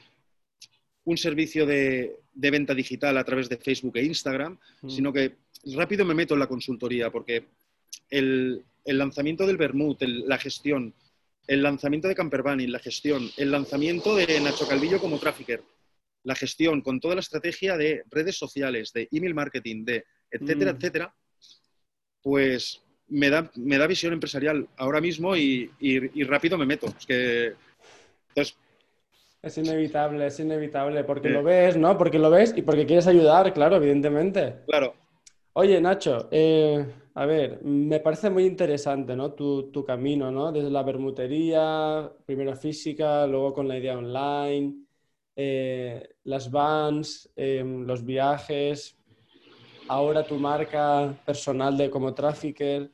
un servicio de, de venta digital a través de Facebook e Instagram, Mm, sino que rápido me meto en la consultoría porque el, el lanzamiento del Bermud, el- la gestión, el lanzamiento de Camper Bunny, la gestión, el lanzamiento de Nacho Calvillo como trafficker, la gestión con toda la estrategia de redes sociales, de email marketing, de etcétera, Mm. etcétera, pues me da, me da visión empresarial ahora mismo y, y- y rápido me meto. Es que, entonces, Es inevitable, es inevitable, porque Sí. lo ves, ¿no? Porque lo ves y porque quieres ayudar, claro, evidentemente. claro, Oye, Nacho, eh, a ver, me parece muy interesante, ¿no? Tu, tu camino, ¿no? Desde la bermutería, primero física, luego con la idea online, eh, las vans, eh, los viajes, ahora tu marca personal de como trafficker.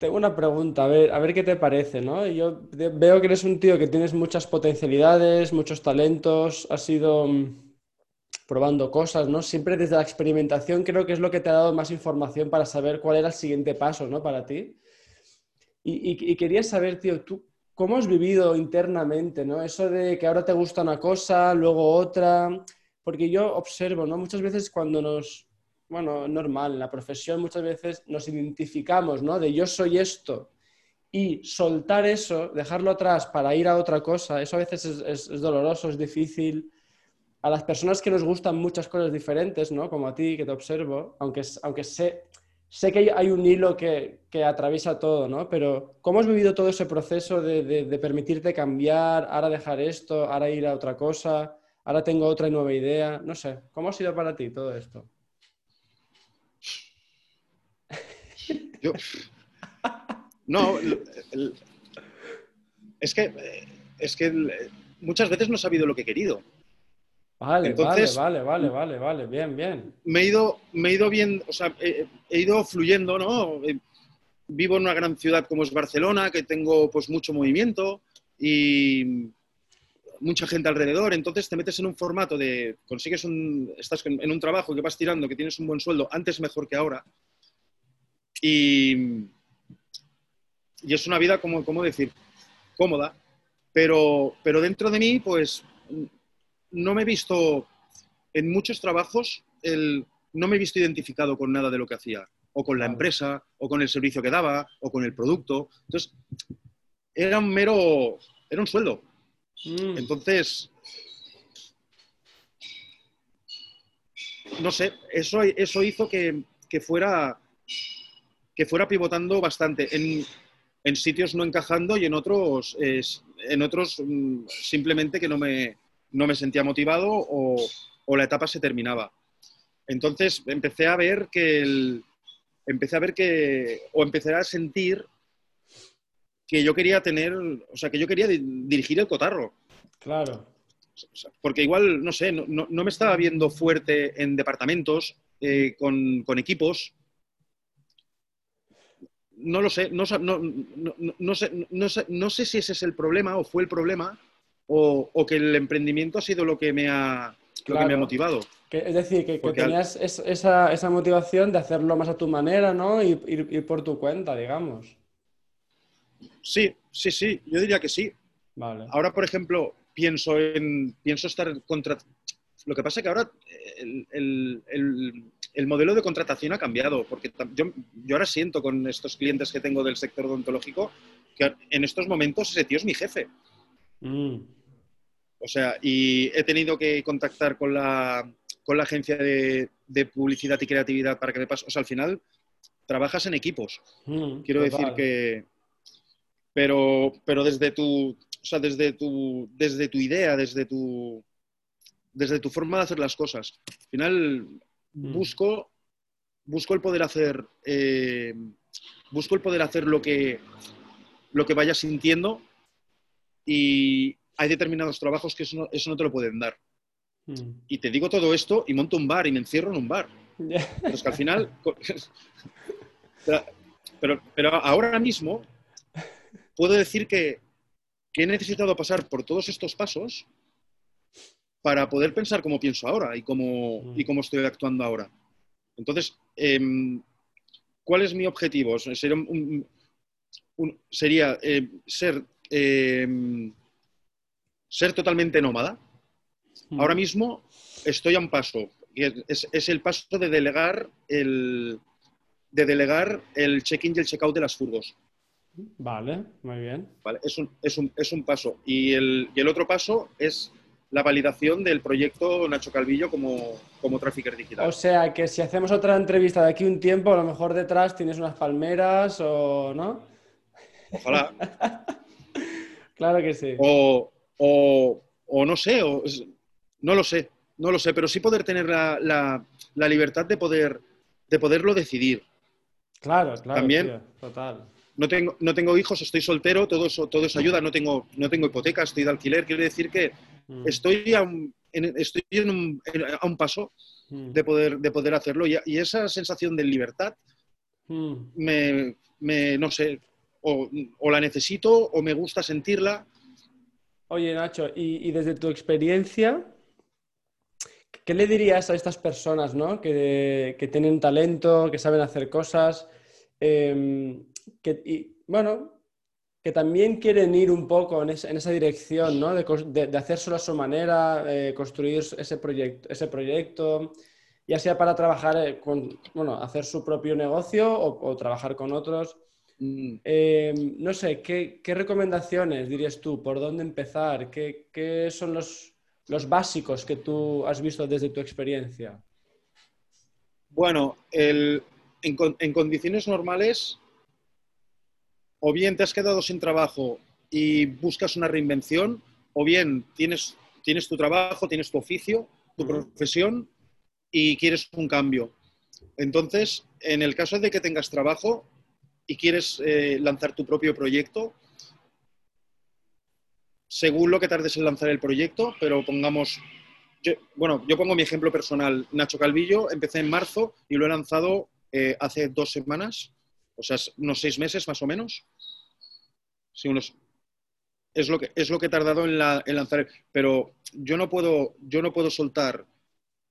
Tengo una pregunta, a ver, a ver qué te parece, ¿no? Yo veo que eres un tío que tienes muchas potencialidades, muchos talentos, has ido mm, probando cosas, ¿no? Siempre desde la experimentación creo que es lo que te ha dado más información para saber cuál era el siguiente paso, ¿no? Para ti. Y, y- y quería saber, tío, tú, ¿cómo has vivido internamente, ¿no? Eso de que ahora te gusta una cosa, luego otra, porque yo observo, ¿no? Muchas veces cuando nos, bueno, normal, en la profesión muchas veces nos identificamos, ¿no? De yo soy esto y soltar eso, dejarlo atrás para ir a otra cosa, eso a veces es, doloroso, es difícil. A las personas que nos gustan muchas cosas diferentes, ¿no? Como a ti, que te observo, aunque, aunque sé, sé que hay, un hilo que, que atraviesa todo, ¿no? Pero ¿cómo has vivido todo ese proceso de, de- de permitirte cambiar, ahora dejar esto, ahora ir a otra cosa, ahora tengo otra nueva idea? No sé, ¿cómo ha sido para ti todo esto? Yo. No, el- el- es que, es que el- muchas veces no he sabido lo que he querido. Vale, Entonces- vale, vale, vale, vale, vale, bien, bien. Me he ido, me he ido bien, o sea, he, he ido fluyendo, ¿no? Eh, Vivo en una gran ciudad como es Barcelona, que tengo pues mucho movimiento y, mucha gente alrededor, entonces te metes en un formato de, consigues un, estás en un trabajo que vas tirando, que tienes un buen sueldo, antes mejor que ahora, y, y es una vida, como, ¿cómo decir?, cómoda, pero, pero dentro de mí, pues, no me he visto, en muchos trabajos, el, no me he visto identificado con nada de lo que hacía, o con la empresa, o con el servicio que daba, o con el producto. Entonces, era un mero, era un sueldo. Mm. Entonces, no sé, eso, eso hizo que, fuera, que fuera pivotando bastante. En, sitios no encajando y en otros, en otros mm, simplemente que no me, no me sentía motivado o, la etapa se terminaba. Entonces empecé a ver que el, empecé a ver que, o empecé a sentir que yo quería tener, o sea, que yo quería dirigir el cotarro. Claro. Porque igual, no sé, no, me estaba viendo fuerte en departamentos, eh, con, equipos. No lo sé no, sé, no sé si ese es el problema o fue el problema, o, que el emprendimiento ha sido lo que me ha, me ha motivado. es decir, que, tenías esa, motivación de hacerlo más a tu manera, ¿no? Y ir, por tu cuenta, digamos. Sí, sí, sí, yo diría que sí. Vale. Ahora, por ejemplo, pienso en pienso estar contra. Lo que pasa es que ahora el, modelo de contratación ha cambiado, porque yo, yo, ahora siento con estos clientes que tengo del sector odontológico que en estos momentos ese tío es mi jefe. Mm. O sea, y he tenido que contactar con la, con la agencia de, publicidad y creatividad para que me pase. O sea, al final trabajas en equipos. Mm, Quiero decir que. Pero, pero desde tu. O sea, desde tu, desde tu idea, desde tu, desde tu forma de hacer las cosas. Al final mm. busco, busco el poder hacer, eh, busco el poder hacer lo que, lo que vaya sintiendo y, hay determinados trabajos que eso no, te lo pueden dar. Hmm. Y te digo todo esto y monto un bar y me encierro en un bar. Pero es que al final... (laughs) pero, pero ahora mismo puedo decir que, he necesitado pasar por todos estos pasos para poder pensar cómo pienso ahora y cómo, hmm. y cómo estoy actuando ahora. Entonces, em, ¿cuál es mi objetivo? Sería, eh, ser em, ser totalmente nómada. Ahora mismo estoy a un paso, es, es el paso de delegar el, de delegar el check-in y el check-out de las furgos. Vale, muy bien. Vale, es, un, es, un, es un paso. Y el, y el, otro paso es la validación del proyecto Nacho Calvillo como, como trafficker digital. O sea, que si hacemos otra entrevista de aquí un tiempo, a lo mejor detrás tienes unas palmeras o... ¿no? Ojalá. (laughs) claro que sí. O, o, no sé, o, no lo sé, no lo sé, pero sí poder tener la, libertad de, poder, de poderlo decidir. Claro, claro. También, total. No tengo, no tengo hijos, estoy soltero, todo eso, todo eso ayuda, no tengo, no tengo hipoteca, estoy de alquiler, quiere decir que mm. estoy, a un, estoy un, a un paso mm. de, poder, de poder hacerlo y, esa sensación de libertad mm. me, me, no sé, o, o, la necesito o me gusta sentirla Oye, Nacho, y, desde tu experiencia, ¿qué le dirías a estas personas ¿no? que, tienen talento, que saben hacer cosas, em, que, y, bueno, que también quieren ir un poco en, esa dirección, ¿no? de, de, hacer solo a su manera, eh, construir ese proyecto, ese proyecto, ya sea para trabajar eh, con, bueno, hacer su propio negocio o trabajar con otros? Mm. Eh, no sé, ¿qué, recomendaciones dirías tú? ¿Por dónde empezar? ¿Qué, son los, básicos que tú has visto desde tu experiencia? Bueno, en, condiciones normales, o bien te has quedado sin trabajo y buscas una reinvención, o bien tienes, tienes tu trabajo, tienes tu oficio, tu profesión y quieres un cambio. Entonces, en el caso de que tengas trabajo, y quieres eh, lanzar tu propio proyecto, según lo que tardes en lanzar el proyecto, pero pongamos, bueno, yo pongo mi ejemplo personal, Nacho Calvillo, empecé en marzo y lo he lanzado eh, hace dos semanas, o sea, unos seis meses más o menos. Sí, unos, es lo que, es lo que he tardado en, la- en lanzar. Pero yo no, puedo, yo no puedo soltar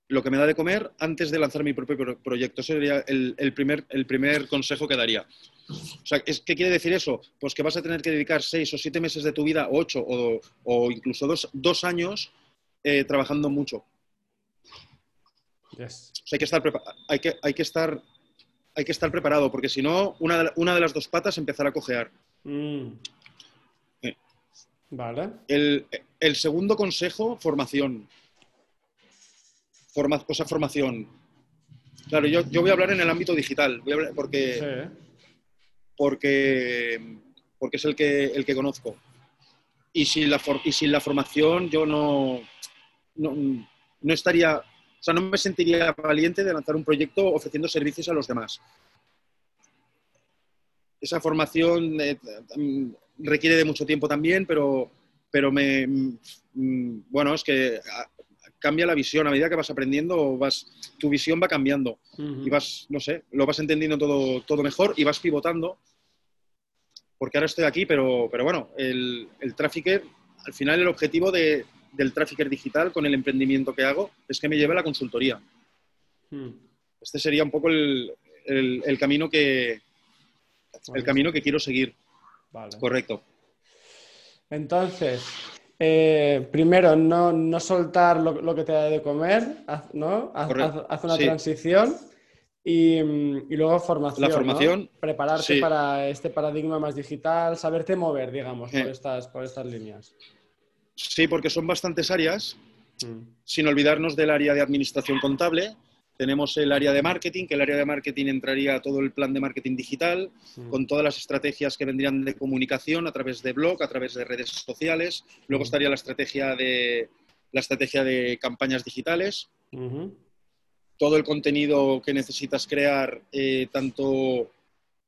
lo que me da de comer antes de lanzar mi propio pro- proyecto. Ese sería el, el primer, el primer consejo que daría. O sea, ¿es- ¿qué quiere decir eso? Pues que vas a tener que dedicar seis o siete meses de tu vida, o ocho, o, o incluso dos, dos años eh, trabajando mucho. Yes. O sea, hay que estar, hay que, hay que estar, hay que estar preparado, porque si no, una de, una de las dos patas empezará a cojear. Mm. Eh. Vale. El, el segundo consejo, formación. Forma, o sea, formación. Claro, yo, yo voy a hablar en el ámbito digital, voy a hablar- porque, Sí. porque, porque es el que, el que conozco. Y sin, la for- y sin la formación yo no, no, no estaría, o sea, no me sentiría valiente de lanzar un proyecto ofreciendo servicios a los demás. Esa formación eh, requiere de mucho tiempo también, pero, pero me, mm, bueno, es que ah, cambia la visión a medida que vas aprendiendo, vas, tu visión va cambiando Ujú. y vas, no sé, lo vas entendiendo todo, todo mejor y vas pivotando. Porque ahora estoy aquí, pero, pero bueno, el, el trafficker, al final el objetivo de- del trafficker digital con el emprendimiento que hago es que me lleve a la consultoría. Este sería un poco el, el- el camino, que, el camino que quiero seguir. Vale. Correcto. Entonces, eh, primero, no, no soltar lo, lo que te da de comer, haz, ¿no? Haz, Correcto. haz- haz una Sí. transición y, y luego formación. La ¿no? formación, Prepararte sí. para este paradigma más digital, saberte mover, digamos, por Eh. estas, por estas líneas. Sí, porque son bastantes áreas, Mm. sin olvidarnos del área de administración contable. Tenemos el área de marketing, que el área de marketing entraría todo el plan de marketing digital, con todas las estrategias que vendrían de comunicación a través de blog, a través de redes sociales. Luego estaría la estrategia de, la estrategia de campañas digitales, todo el contenido que necesitas crear, eh, tanto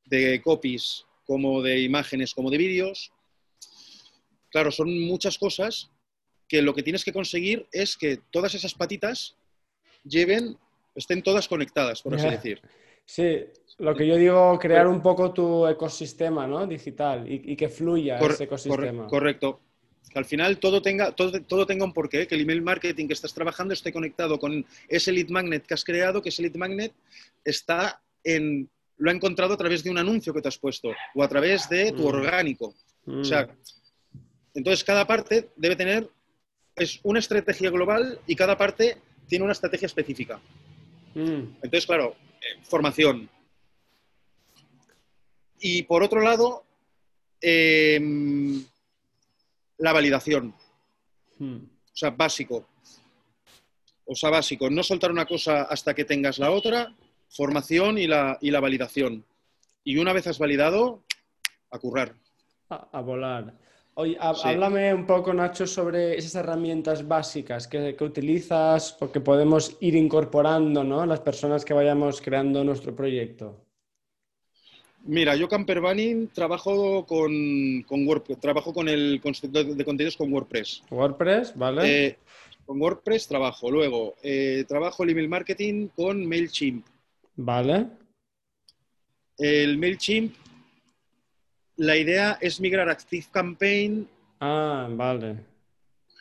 de copies como de imágenes como de vídeos. Claro, son muchas cosas que lo que tienes que conseguir es que todas esas patitas lleven, estén todas conectadas, por así decir. Sí, lo que yo digo, crear un poco tu ecosistema, ¿no? Digital y, y que fluya Cor- ese ecosistema. corre- correcto. Que al final todo tenga, todo, todo tenga un porqué, que el email marketing que estás trabajando esté conectado con ese lead magnet que has creado, que ese lead magnet está en, lo ha encontrado a través de un anuncio que te has puesto o a través de tu Mm. orgánico. Mm. O sea, entonces cada parte debe tener, es una estrategia global y cada parte tiene una estrategia específica. Mm. Entonces, claro, eh, formación. Y por otro lado, em, la validación. Mm. O sea, básico. O sea, básico. No soltar una cosa hasta que tengas la otra, formación y la, y la validación. Y una vez has validado, a currar. A, a volar. Oye, Sí. háblame un poco, Nacho, sobre esas herramientas básicas que, que utilizas o que podemos ir incorporando, ¿no? Las personas que vayamos creando nuestro proyecto. Mira, yo Camper Bunny trabajo con, con WordPress, trabajo con el constructor de contenidos con WordPress. WordPress, ¿vale? Eh, con WordPress trabajo. Luego, eh, trabajo el email marketing con MailChimp. Vale. El MailChimp, la idea es migrar a ActiveCampaign. Ah, vale.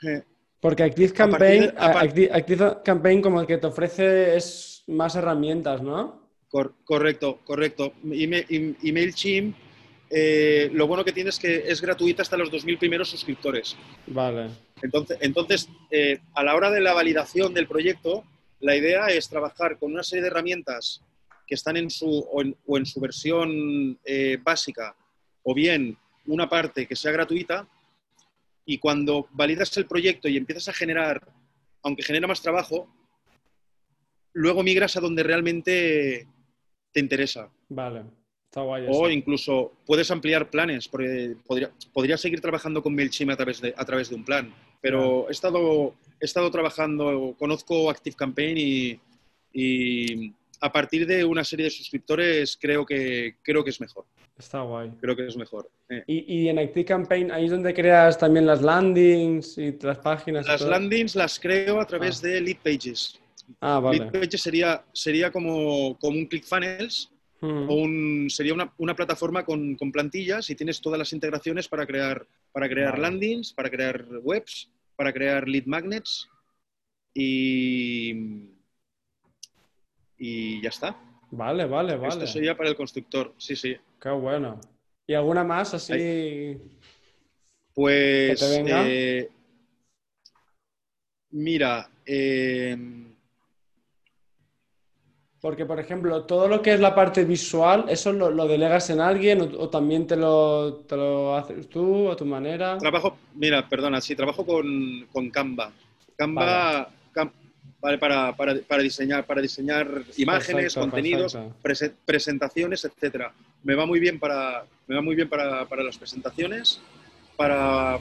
eh, Porque Active Campaign, de- Active Campaign como el que te ofrece es más herramientas, ¿no? cor- correcto, correcto. Email, em- y MailChimp, eh, lo bueno que tiene es que es gratuita hasta los 2.000 primeros suscriptores. Vale. Entonces, entonces eh, a la hora de la validación del proyecto, la idea es trabajar con una serie de herramientas que están en su, o en, o en su versión eh, básica, o bien una parte que sea gratuita, y cuando validas el proyecto y empiezas a generar, aunque genera más trabajo, luego migras a donde realmente te interesa. Vale. Está guay O eso. incluso puedes ampliar planes, porque podría, podría seguir trabajando con MailChimp a través de, a través de un plan. Pero he, estado, he estado trabajando, conozco ActiveCampaign y, y a partir de una serie de suscriptores creo que, creo que es mejor. Está guay. Creo que es mejor. Eh. Y, y en Active Campaign, ahí es donde creas también las landings y las páginas. y Las todo? landings las creo a través de Lead Pages. Ah, vale. Lead Pages sería, sería como, como un ClickFunnels, Mm. o un- sería una, una plataforma con, con plantillas y tienes todas las integraciones para crear, para crear Vale. landings, para crear webs, para crear lead magnets y, y ya está. Vale, vale, vale. Esto sería para el constructor, sí, sí. Qué bueno. ¿Y alguna más así? Pues, ¿Que te venga? eh, mira, eh, Porque, por ejemplo, todo lo que es la parte visual, ¿eso lo, lo delegas en alguien o, o también te lo, te lo haces tú a tu manera? trabajo, mira, perdona, sí, trabajo con, con Canva. Canva, Cam- vale, para, para- para diseñar, para diseñar imágenes, Perfecto, contenidos, perfecto. presentaciones, etcétera. Me va muy bien para, me va muy bien para, para las presentaciones, para,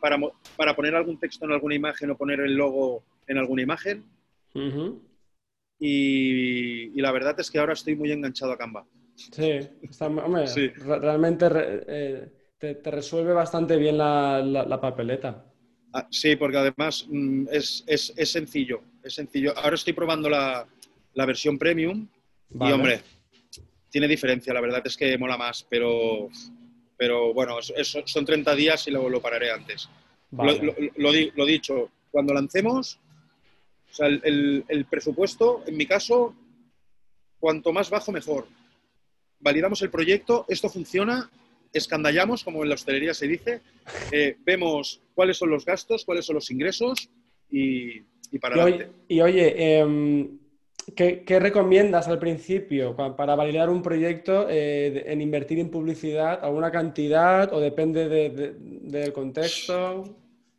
para, para poner algún texto en alguna imagen o poner el logo en alguna imagen. Y, y la verdad es que ahora estoy muy enganchado a Canva. Sí, está- hombre, Sí. realmente re- eh, te, te resuelve bastante bien la, la- la papeleta. Ah, sí, porque además mm, es, es- es sencillo, es sencillo. Ahora estoy probando la, la versión premium Vale. y, hombre, tiene diferencia, la verdad es que mola más, pero, pero bueno, es- es- son 30 días y luego lo pararé antes. Vale. Lo, lo- lo di- lo dicho, cuando lancemos, o sea, el, el- el presupuesto, en mi caso, cuanto más bajo, mejor. Validamos el proyecto, esto funciona, escandallamos, como en la hostelería se dice, eh, vemos cuáles son los gastos, cuáles son los ingresos y, y para Y adelante. oye, y oye, em, ¿qué, qué recomiendas al principio para validar un proyecto eh, en invertir en publicidad? ¿Alguna cantidad o depende de- de- del contexto?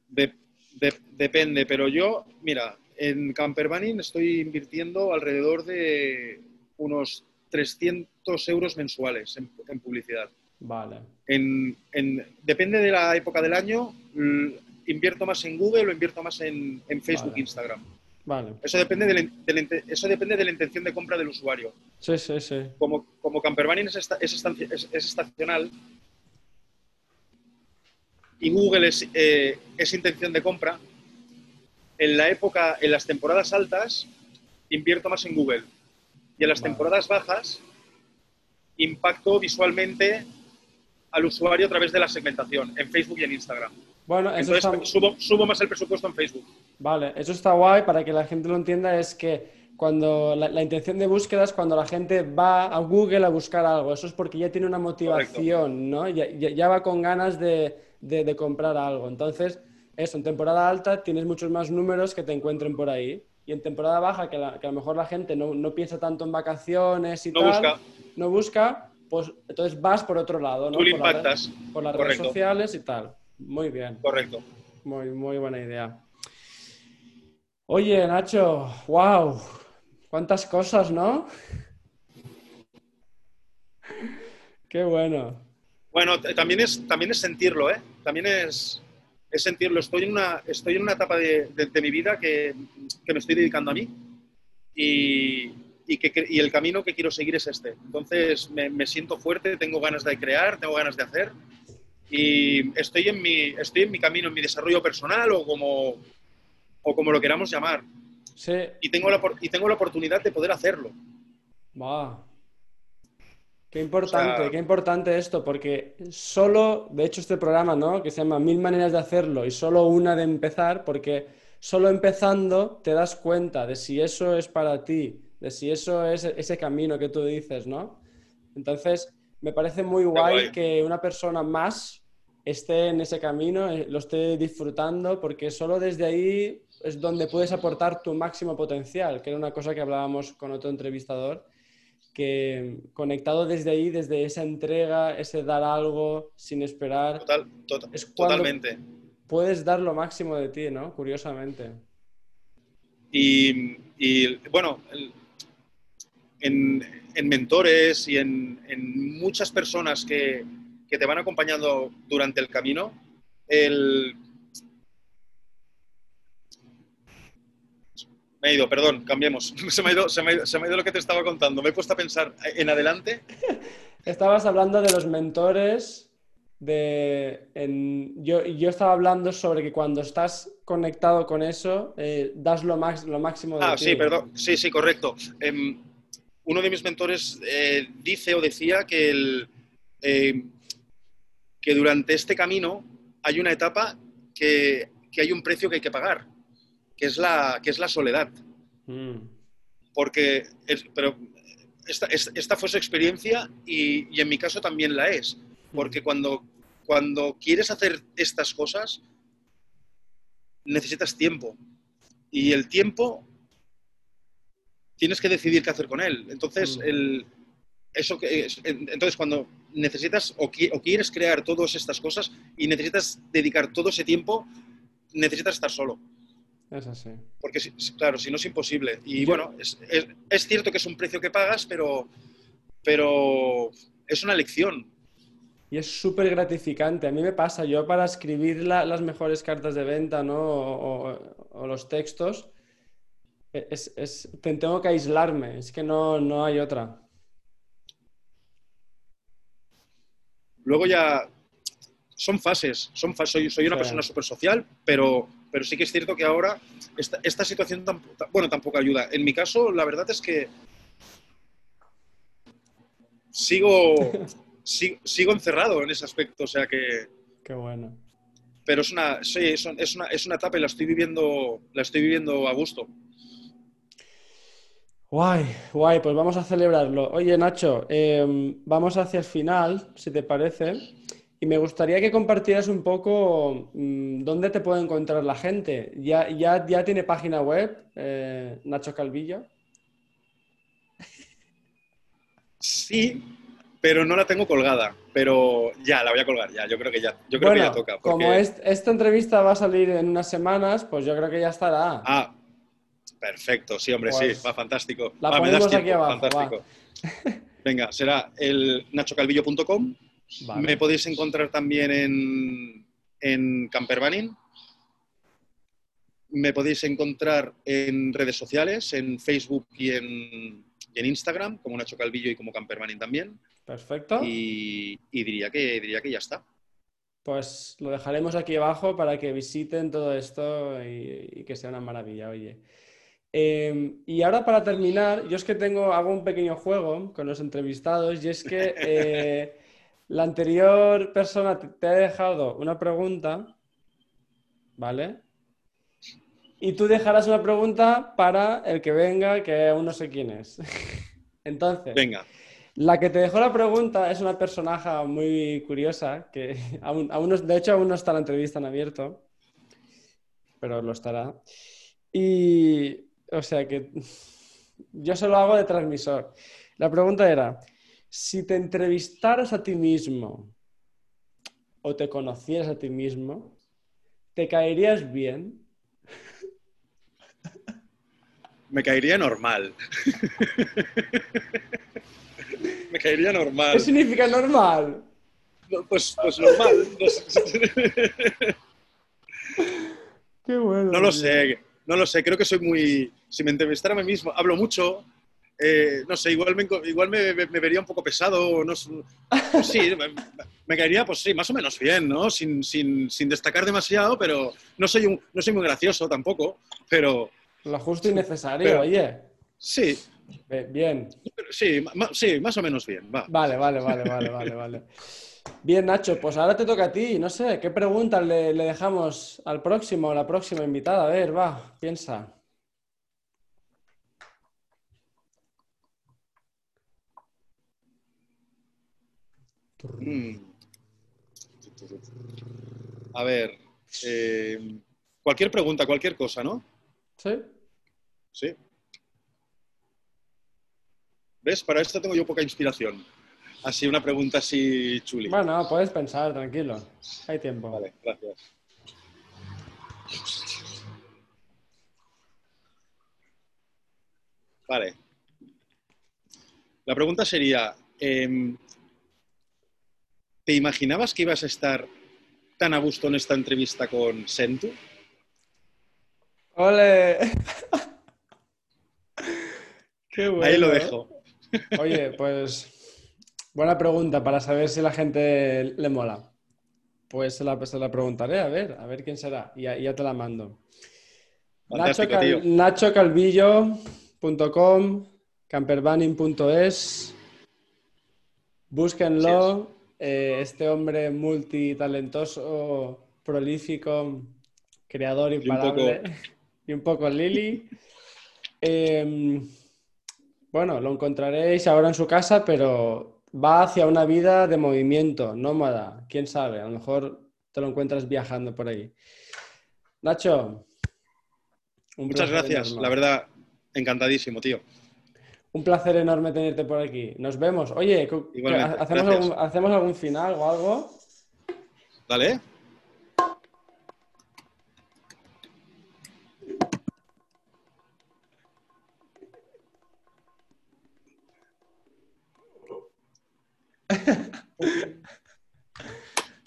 De- de- depende, pero yo, mira, en Camper Bunny estoy invirtiendo alrededor de unos 300 euros mensuales en- en publicidad. Vale, en, en- depende de la época del año, invierto más en Google o invierto más en, en Facebook Vale. e Instagram. vale. Eso depende, de la, de eso depende de la intención de compra del usuario. Sí, sí, sí. Como, como es, esta- es, estancia- es- es estacional y Google es, eh, es intención de compra, en la época, en las temporadas altas, invierto más en Google. Y en las Vale. temporadas bajas, impacto visualmente al usuario a través de la segmentación en Facebook y en Instagram. Bueno, eso Entonces está, subo, subo más el presupuesto en Facebook. vale, eso está guay para que la gente lo entienda. Es que cuando la, la intención de búsqueda es cuando la gente va a Google a buscar algo. Eso es porque ya tiene una motivación, ¿no? Ya, ya- ya va con ganas de, de- de comprar algo. Entonces, eso, en temporada alta tienes muchos más números que te encuentren por ahí. Y en temporada baja, que, la- que a lo mejor la gente no, no piensa tanto en vacaciones y No tal, busca. no busca, pues entonces vas por otro lado, ¿no? Tú por la red- impactas. por las redes Correcto. sociales y tal. Muy bien. Correcto. Muy, muy buena idea. Oye, Nacho, wow, cuántas cosas, ¿no? (laughs) Qué bueno. Bueno, también es, también es sentirlo, ¿eh? También es, es sentirlo. Estoy en una, estoy en una etapa de, de- de mi vida que, que me estoy dedicando a mí y, y, que- y el camino que quiero seguir es este. Entonces me, me siento fuerte, tengo ganas de crear, tengo ganas de hacer y estoy en mi, estoy en mi camino, en mi desarrollo personal o como, o como lo queramos llamar. Sí, Y tengo, la, y tengo la oportunidad de poder hacerlo. va. Qué importante, O sea- qué importante esto, porque solo, de hecho, este programa, ¿no? Que se llama Mil maneras de hacerlo y solo una de empezar, porque solo empezando te das cuenta de si eso es para ti, de si eso es ese camino que tú dices, ¿no? Entonces, me parece muy guay, guay. que una persona más esté en ese camino, eh, lo esté disfrutando, porque solo desde ahí es donde puedes aportar tu máximo potencial, que era una cosa que hablábamos con otro entrevistador, que conectado desde ahí, desde esa entrega, ese dar algo sin esperar, Total, Es totalmente. puedes dar lo máximo de ti, ¿no? Curiosamente. Y, y, bueno, en, en mentores y en, en muchas personas que, que te van acompañando durante el camino, el... Me he ido, perdón, cambiemos. (laughs) Se me, ha ido, se, me ha ido, se me ha ido lo que te estaba contando. Me he puesto a pensar en adelante. (laughs) Estabas hablando de los mentores, de, en- yo, yo estaba hablando sobre que cuando estás conectado con eso, eh, das lo, max- lo máximo de Ah, ti. sí, perdón. Sí, sí, correcto. Em, uno de mis mentores eh, dice o decía que, el, eh, que durante este camino hay una etapa que, que, hay un precio que hay que pagar, que es la, que es la soledad. Mm. Porque, pero esta, esta, fue su experiencia y, y, en mi caso también la es. Porque cuando, cuando quieres hacer estas cosas, necesitas tiempo. Y el tiempo tienes que decidir qué hacer con él. Entonces, mm. el, eso que entonces cuando necesitas o, quieres crear todas estas cosas y necesitas dedicar todo ese tiempo, necesitas estar solo. Es así. Porque, claro, si no es imposible. Y bueno, es, es, cierto que es un precio que pagas, pero, pero es una lección. Y es súper gratificante. A mí me pasa, yo para escribir las mejores cartas de venta ¿no? o los textos, es, tengo que aislarme, es que no, hay otra. Luego ya son fases, son soy, soy una persona súper social, pero, pero sí que es cierto que ahora esta, situación bueno, tampoco ayuda. En mi caso, la verdad es que sigo, (laughs) sigo, encerrado en ese aspecto, o sea que... Qué bueno. Pero es una, sí, es, una, es una etapa y la estoy viviendo, la estoy viviendo a gusto. Guay, guay, pues vamos a celebrarlo. Oye, Nacho, em, vamos hacia el final, si te parece, y me gustaría que compartieras un poco mm, dónde te puede encontrar la gente. ¿Ya, ya, ya tiene página web, eh, Nacho Calvillo? Sí, pero no la tengo colgada. Pero ya, la voy a colgar, ya, yo creo que ya, yo creo que ya toca. Como esta entrevista va a salir en unas semanas, pues yo creo que ya estará. Ah, Perfecto, sí, hombre, sí, pues va fantástico. La ponemos aquí abajo, fantástico. Venga, será el nachocalvillo.com. Me podéis encontrar también en, en Camperbanin. Me podéis encontrar en redes sociales, en Facebook y en, Instagram, como Nacho Calvillo y como Camperbanin también. Perfecto. Y, diría, que, diría que ya está. Pues lo dejaremos aquí abajo para que visiten todo esto y, y que sea una maravilla, oye. Em, y ahora para terminar, yo es que tengo, hago un pequeño juego con los entrevistados y es que eh, la anterior persona te, ha dejado una pregunta, ¿vale? Y tú dejarás una pregunta para el que venga, que aún no sé quién es. (laughs) Entonces, venga. La que te dejó la pregunta es una personaje muy curiosa, que (laughs) aún, aún de hecho aún no está la entrevista en abierto, pero lo estará. Y o sea que (laughs) yo se lo hago de transmisor. La pregunta era, si te entrevistaras a ti mismo o te conocieras a ti mismo, ¿te caerías bien? (laughs) Me caería normal. (laughs) Me caería normal. ¿Qué significa normal? pues, pues normal. Qué bueno. No lo sé. No lo sé, creo que soy muy... Si me entrevistara a mí mismo, hablo mucho, eh, no sé, igual me, igual me, vería un poco pesado, no, pues sí, (laughs) me, caería, pues sí, más o menos bien, ¿no? Sin, destacar demasiado, pero no soy, un, no soy muy gracioso tampoco, pero... Lo justo y necesario, oye. Sí. Bien. Sí, sí, más o menos bien, va. Vale, vale, vale, vale, vale, vale. Bien, Nacho, pues ahora te toca a ti. No sé, ¿qué preguntas le, dejamos al próximo o la próxima invitada? A ver, va, piensa. A ver, eh, cualquier pregunta, cualquier cosa, ¿no? Sí. Sí. ¿Ves? Para esto tengo yo poca inspiración. Así, una pregunta así chuli. Bueno, puedes pensar, tranquilo. Hay tiempo. Vale, gracias. Vale. La pregunta sería, em, ¿te imaginabas que ibas a estar tan a gusto en esta entrevista con Sentu? ¡Ole! Qué (laughs) bueno. Ahí lo dejo. Oye, pues Buena pregunta para saber si la gente le mola. Pues se la, la preguntaré, a ver, a ver quién será. Y ya, te la mando. NachoCalvillo.com, camperbanning.es. Búsquenlo. Eh, este hombre multitalentoso, prolífico, creador imparable. (laughs) Y un poco, Lili. Em, bueno, lo encontraréis ahora en su casa, pero va hacia una vida de movimiento, nómada. Quién sabe, a lo mejor te lo encuentras viajando por ahí. Nacho. Muchas gracias, la verdad, encantadísimo, tío. Un placer enorme tenerte por aquí. Nos vemos. Oye, ¿hacemos algún, ¿hacemos algún final o algo? Dale.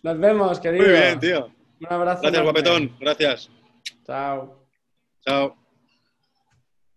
Nos vemos, querido. Muy bien, tío. Un abrazo. Gracias, guapetón. Gracias. Chao. Chao.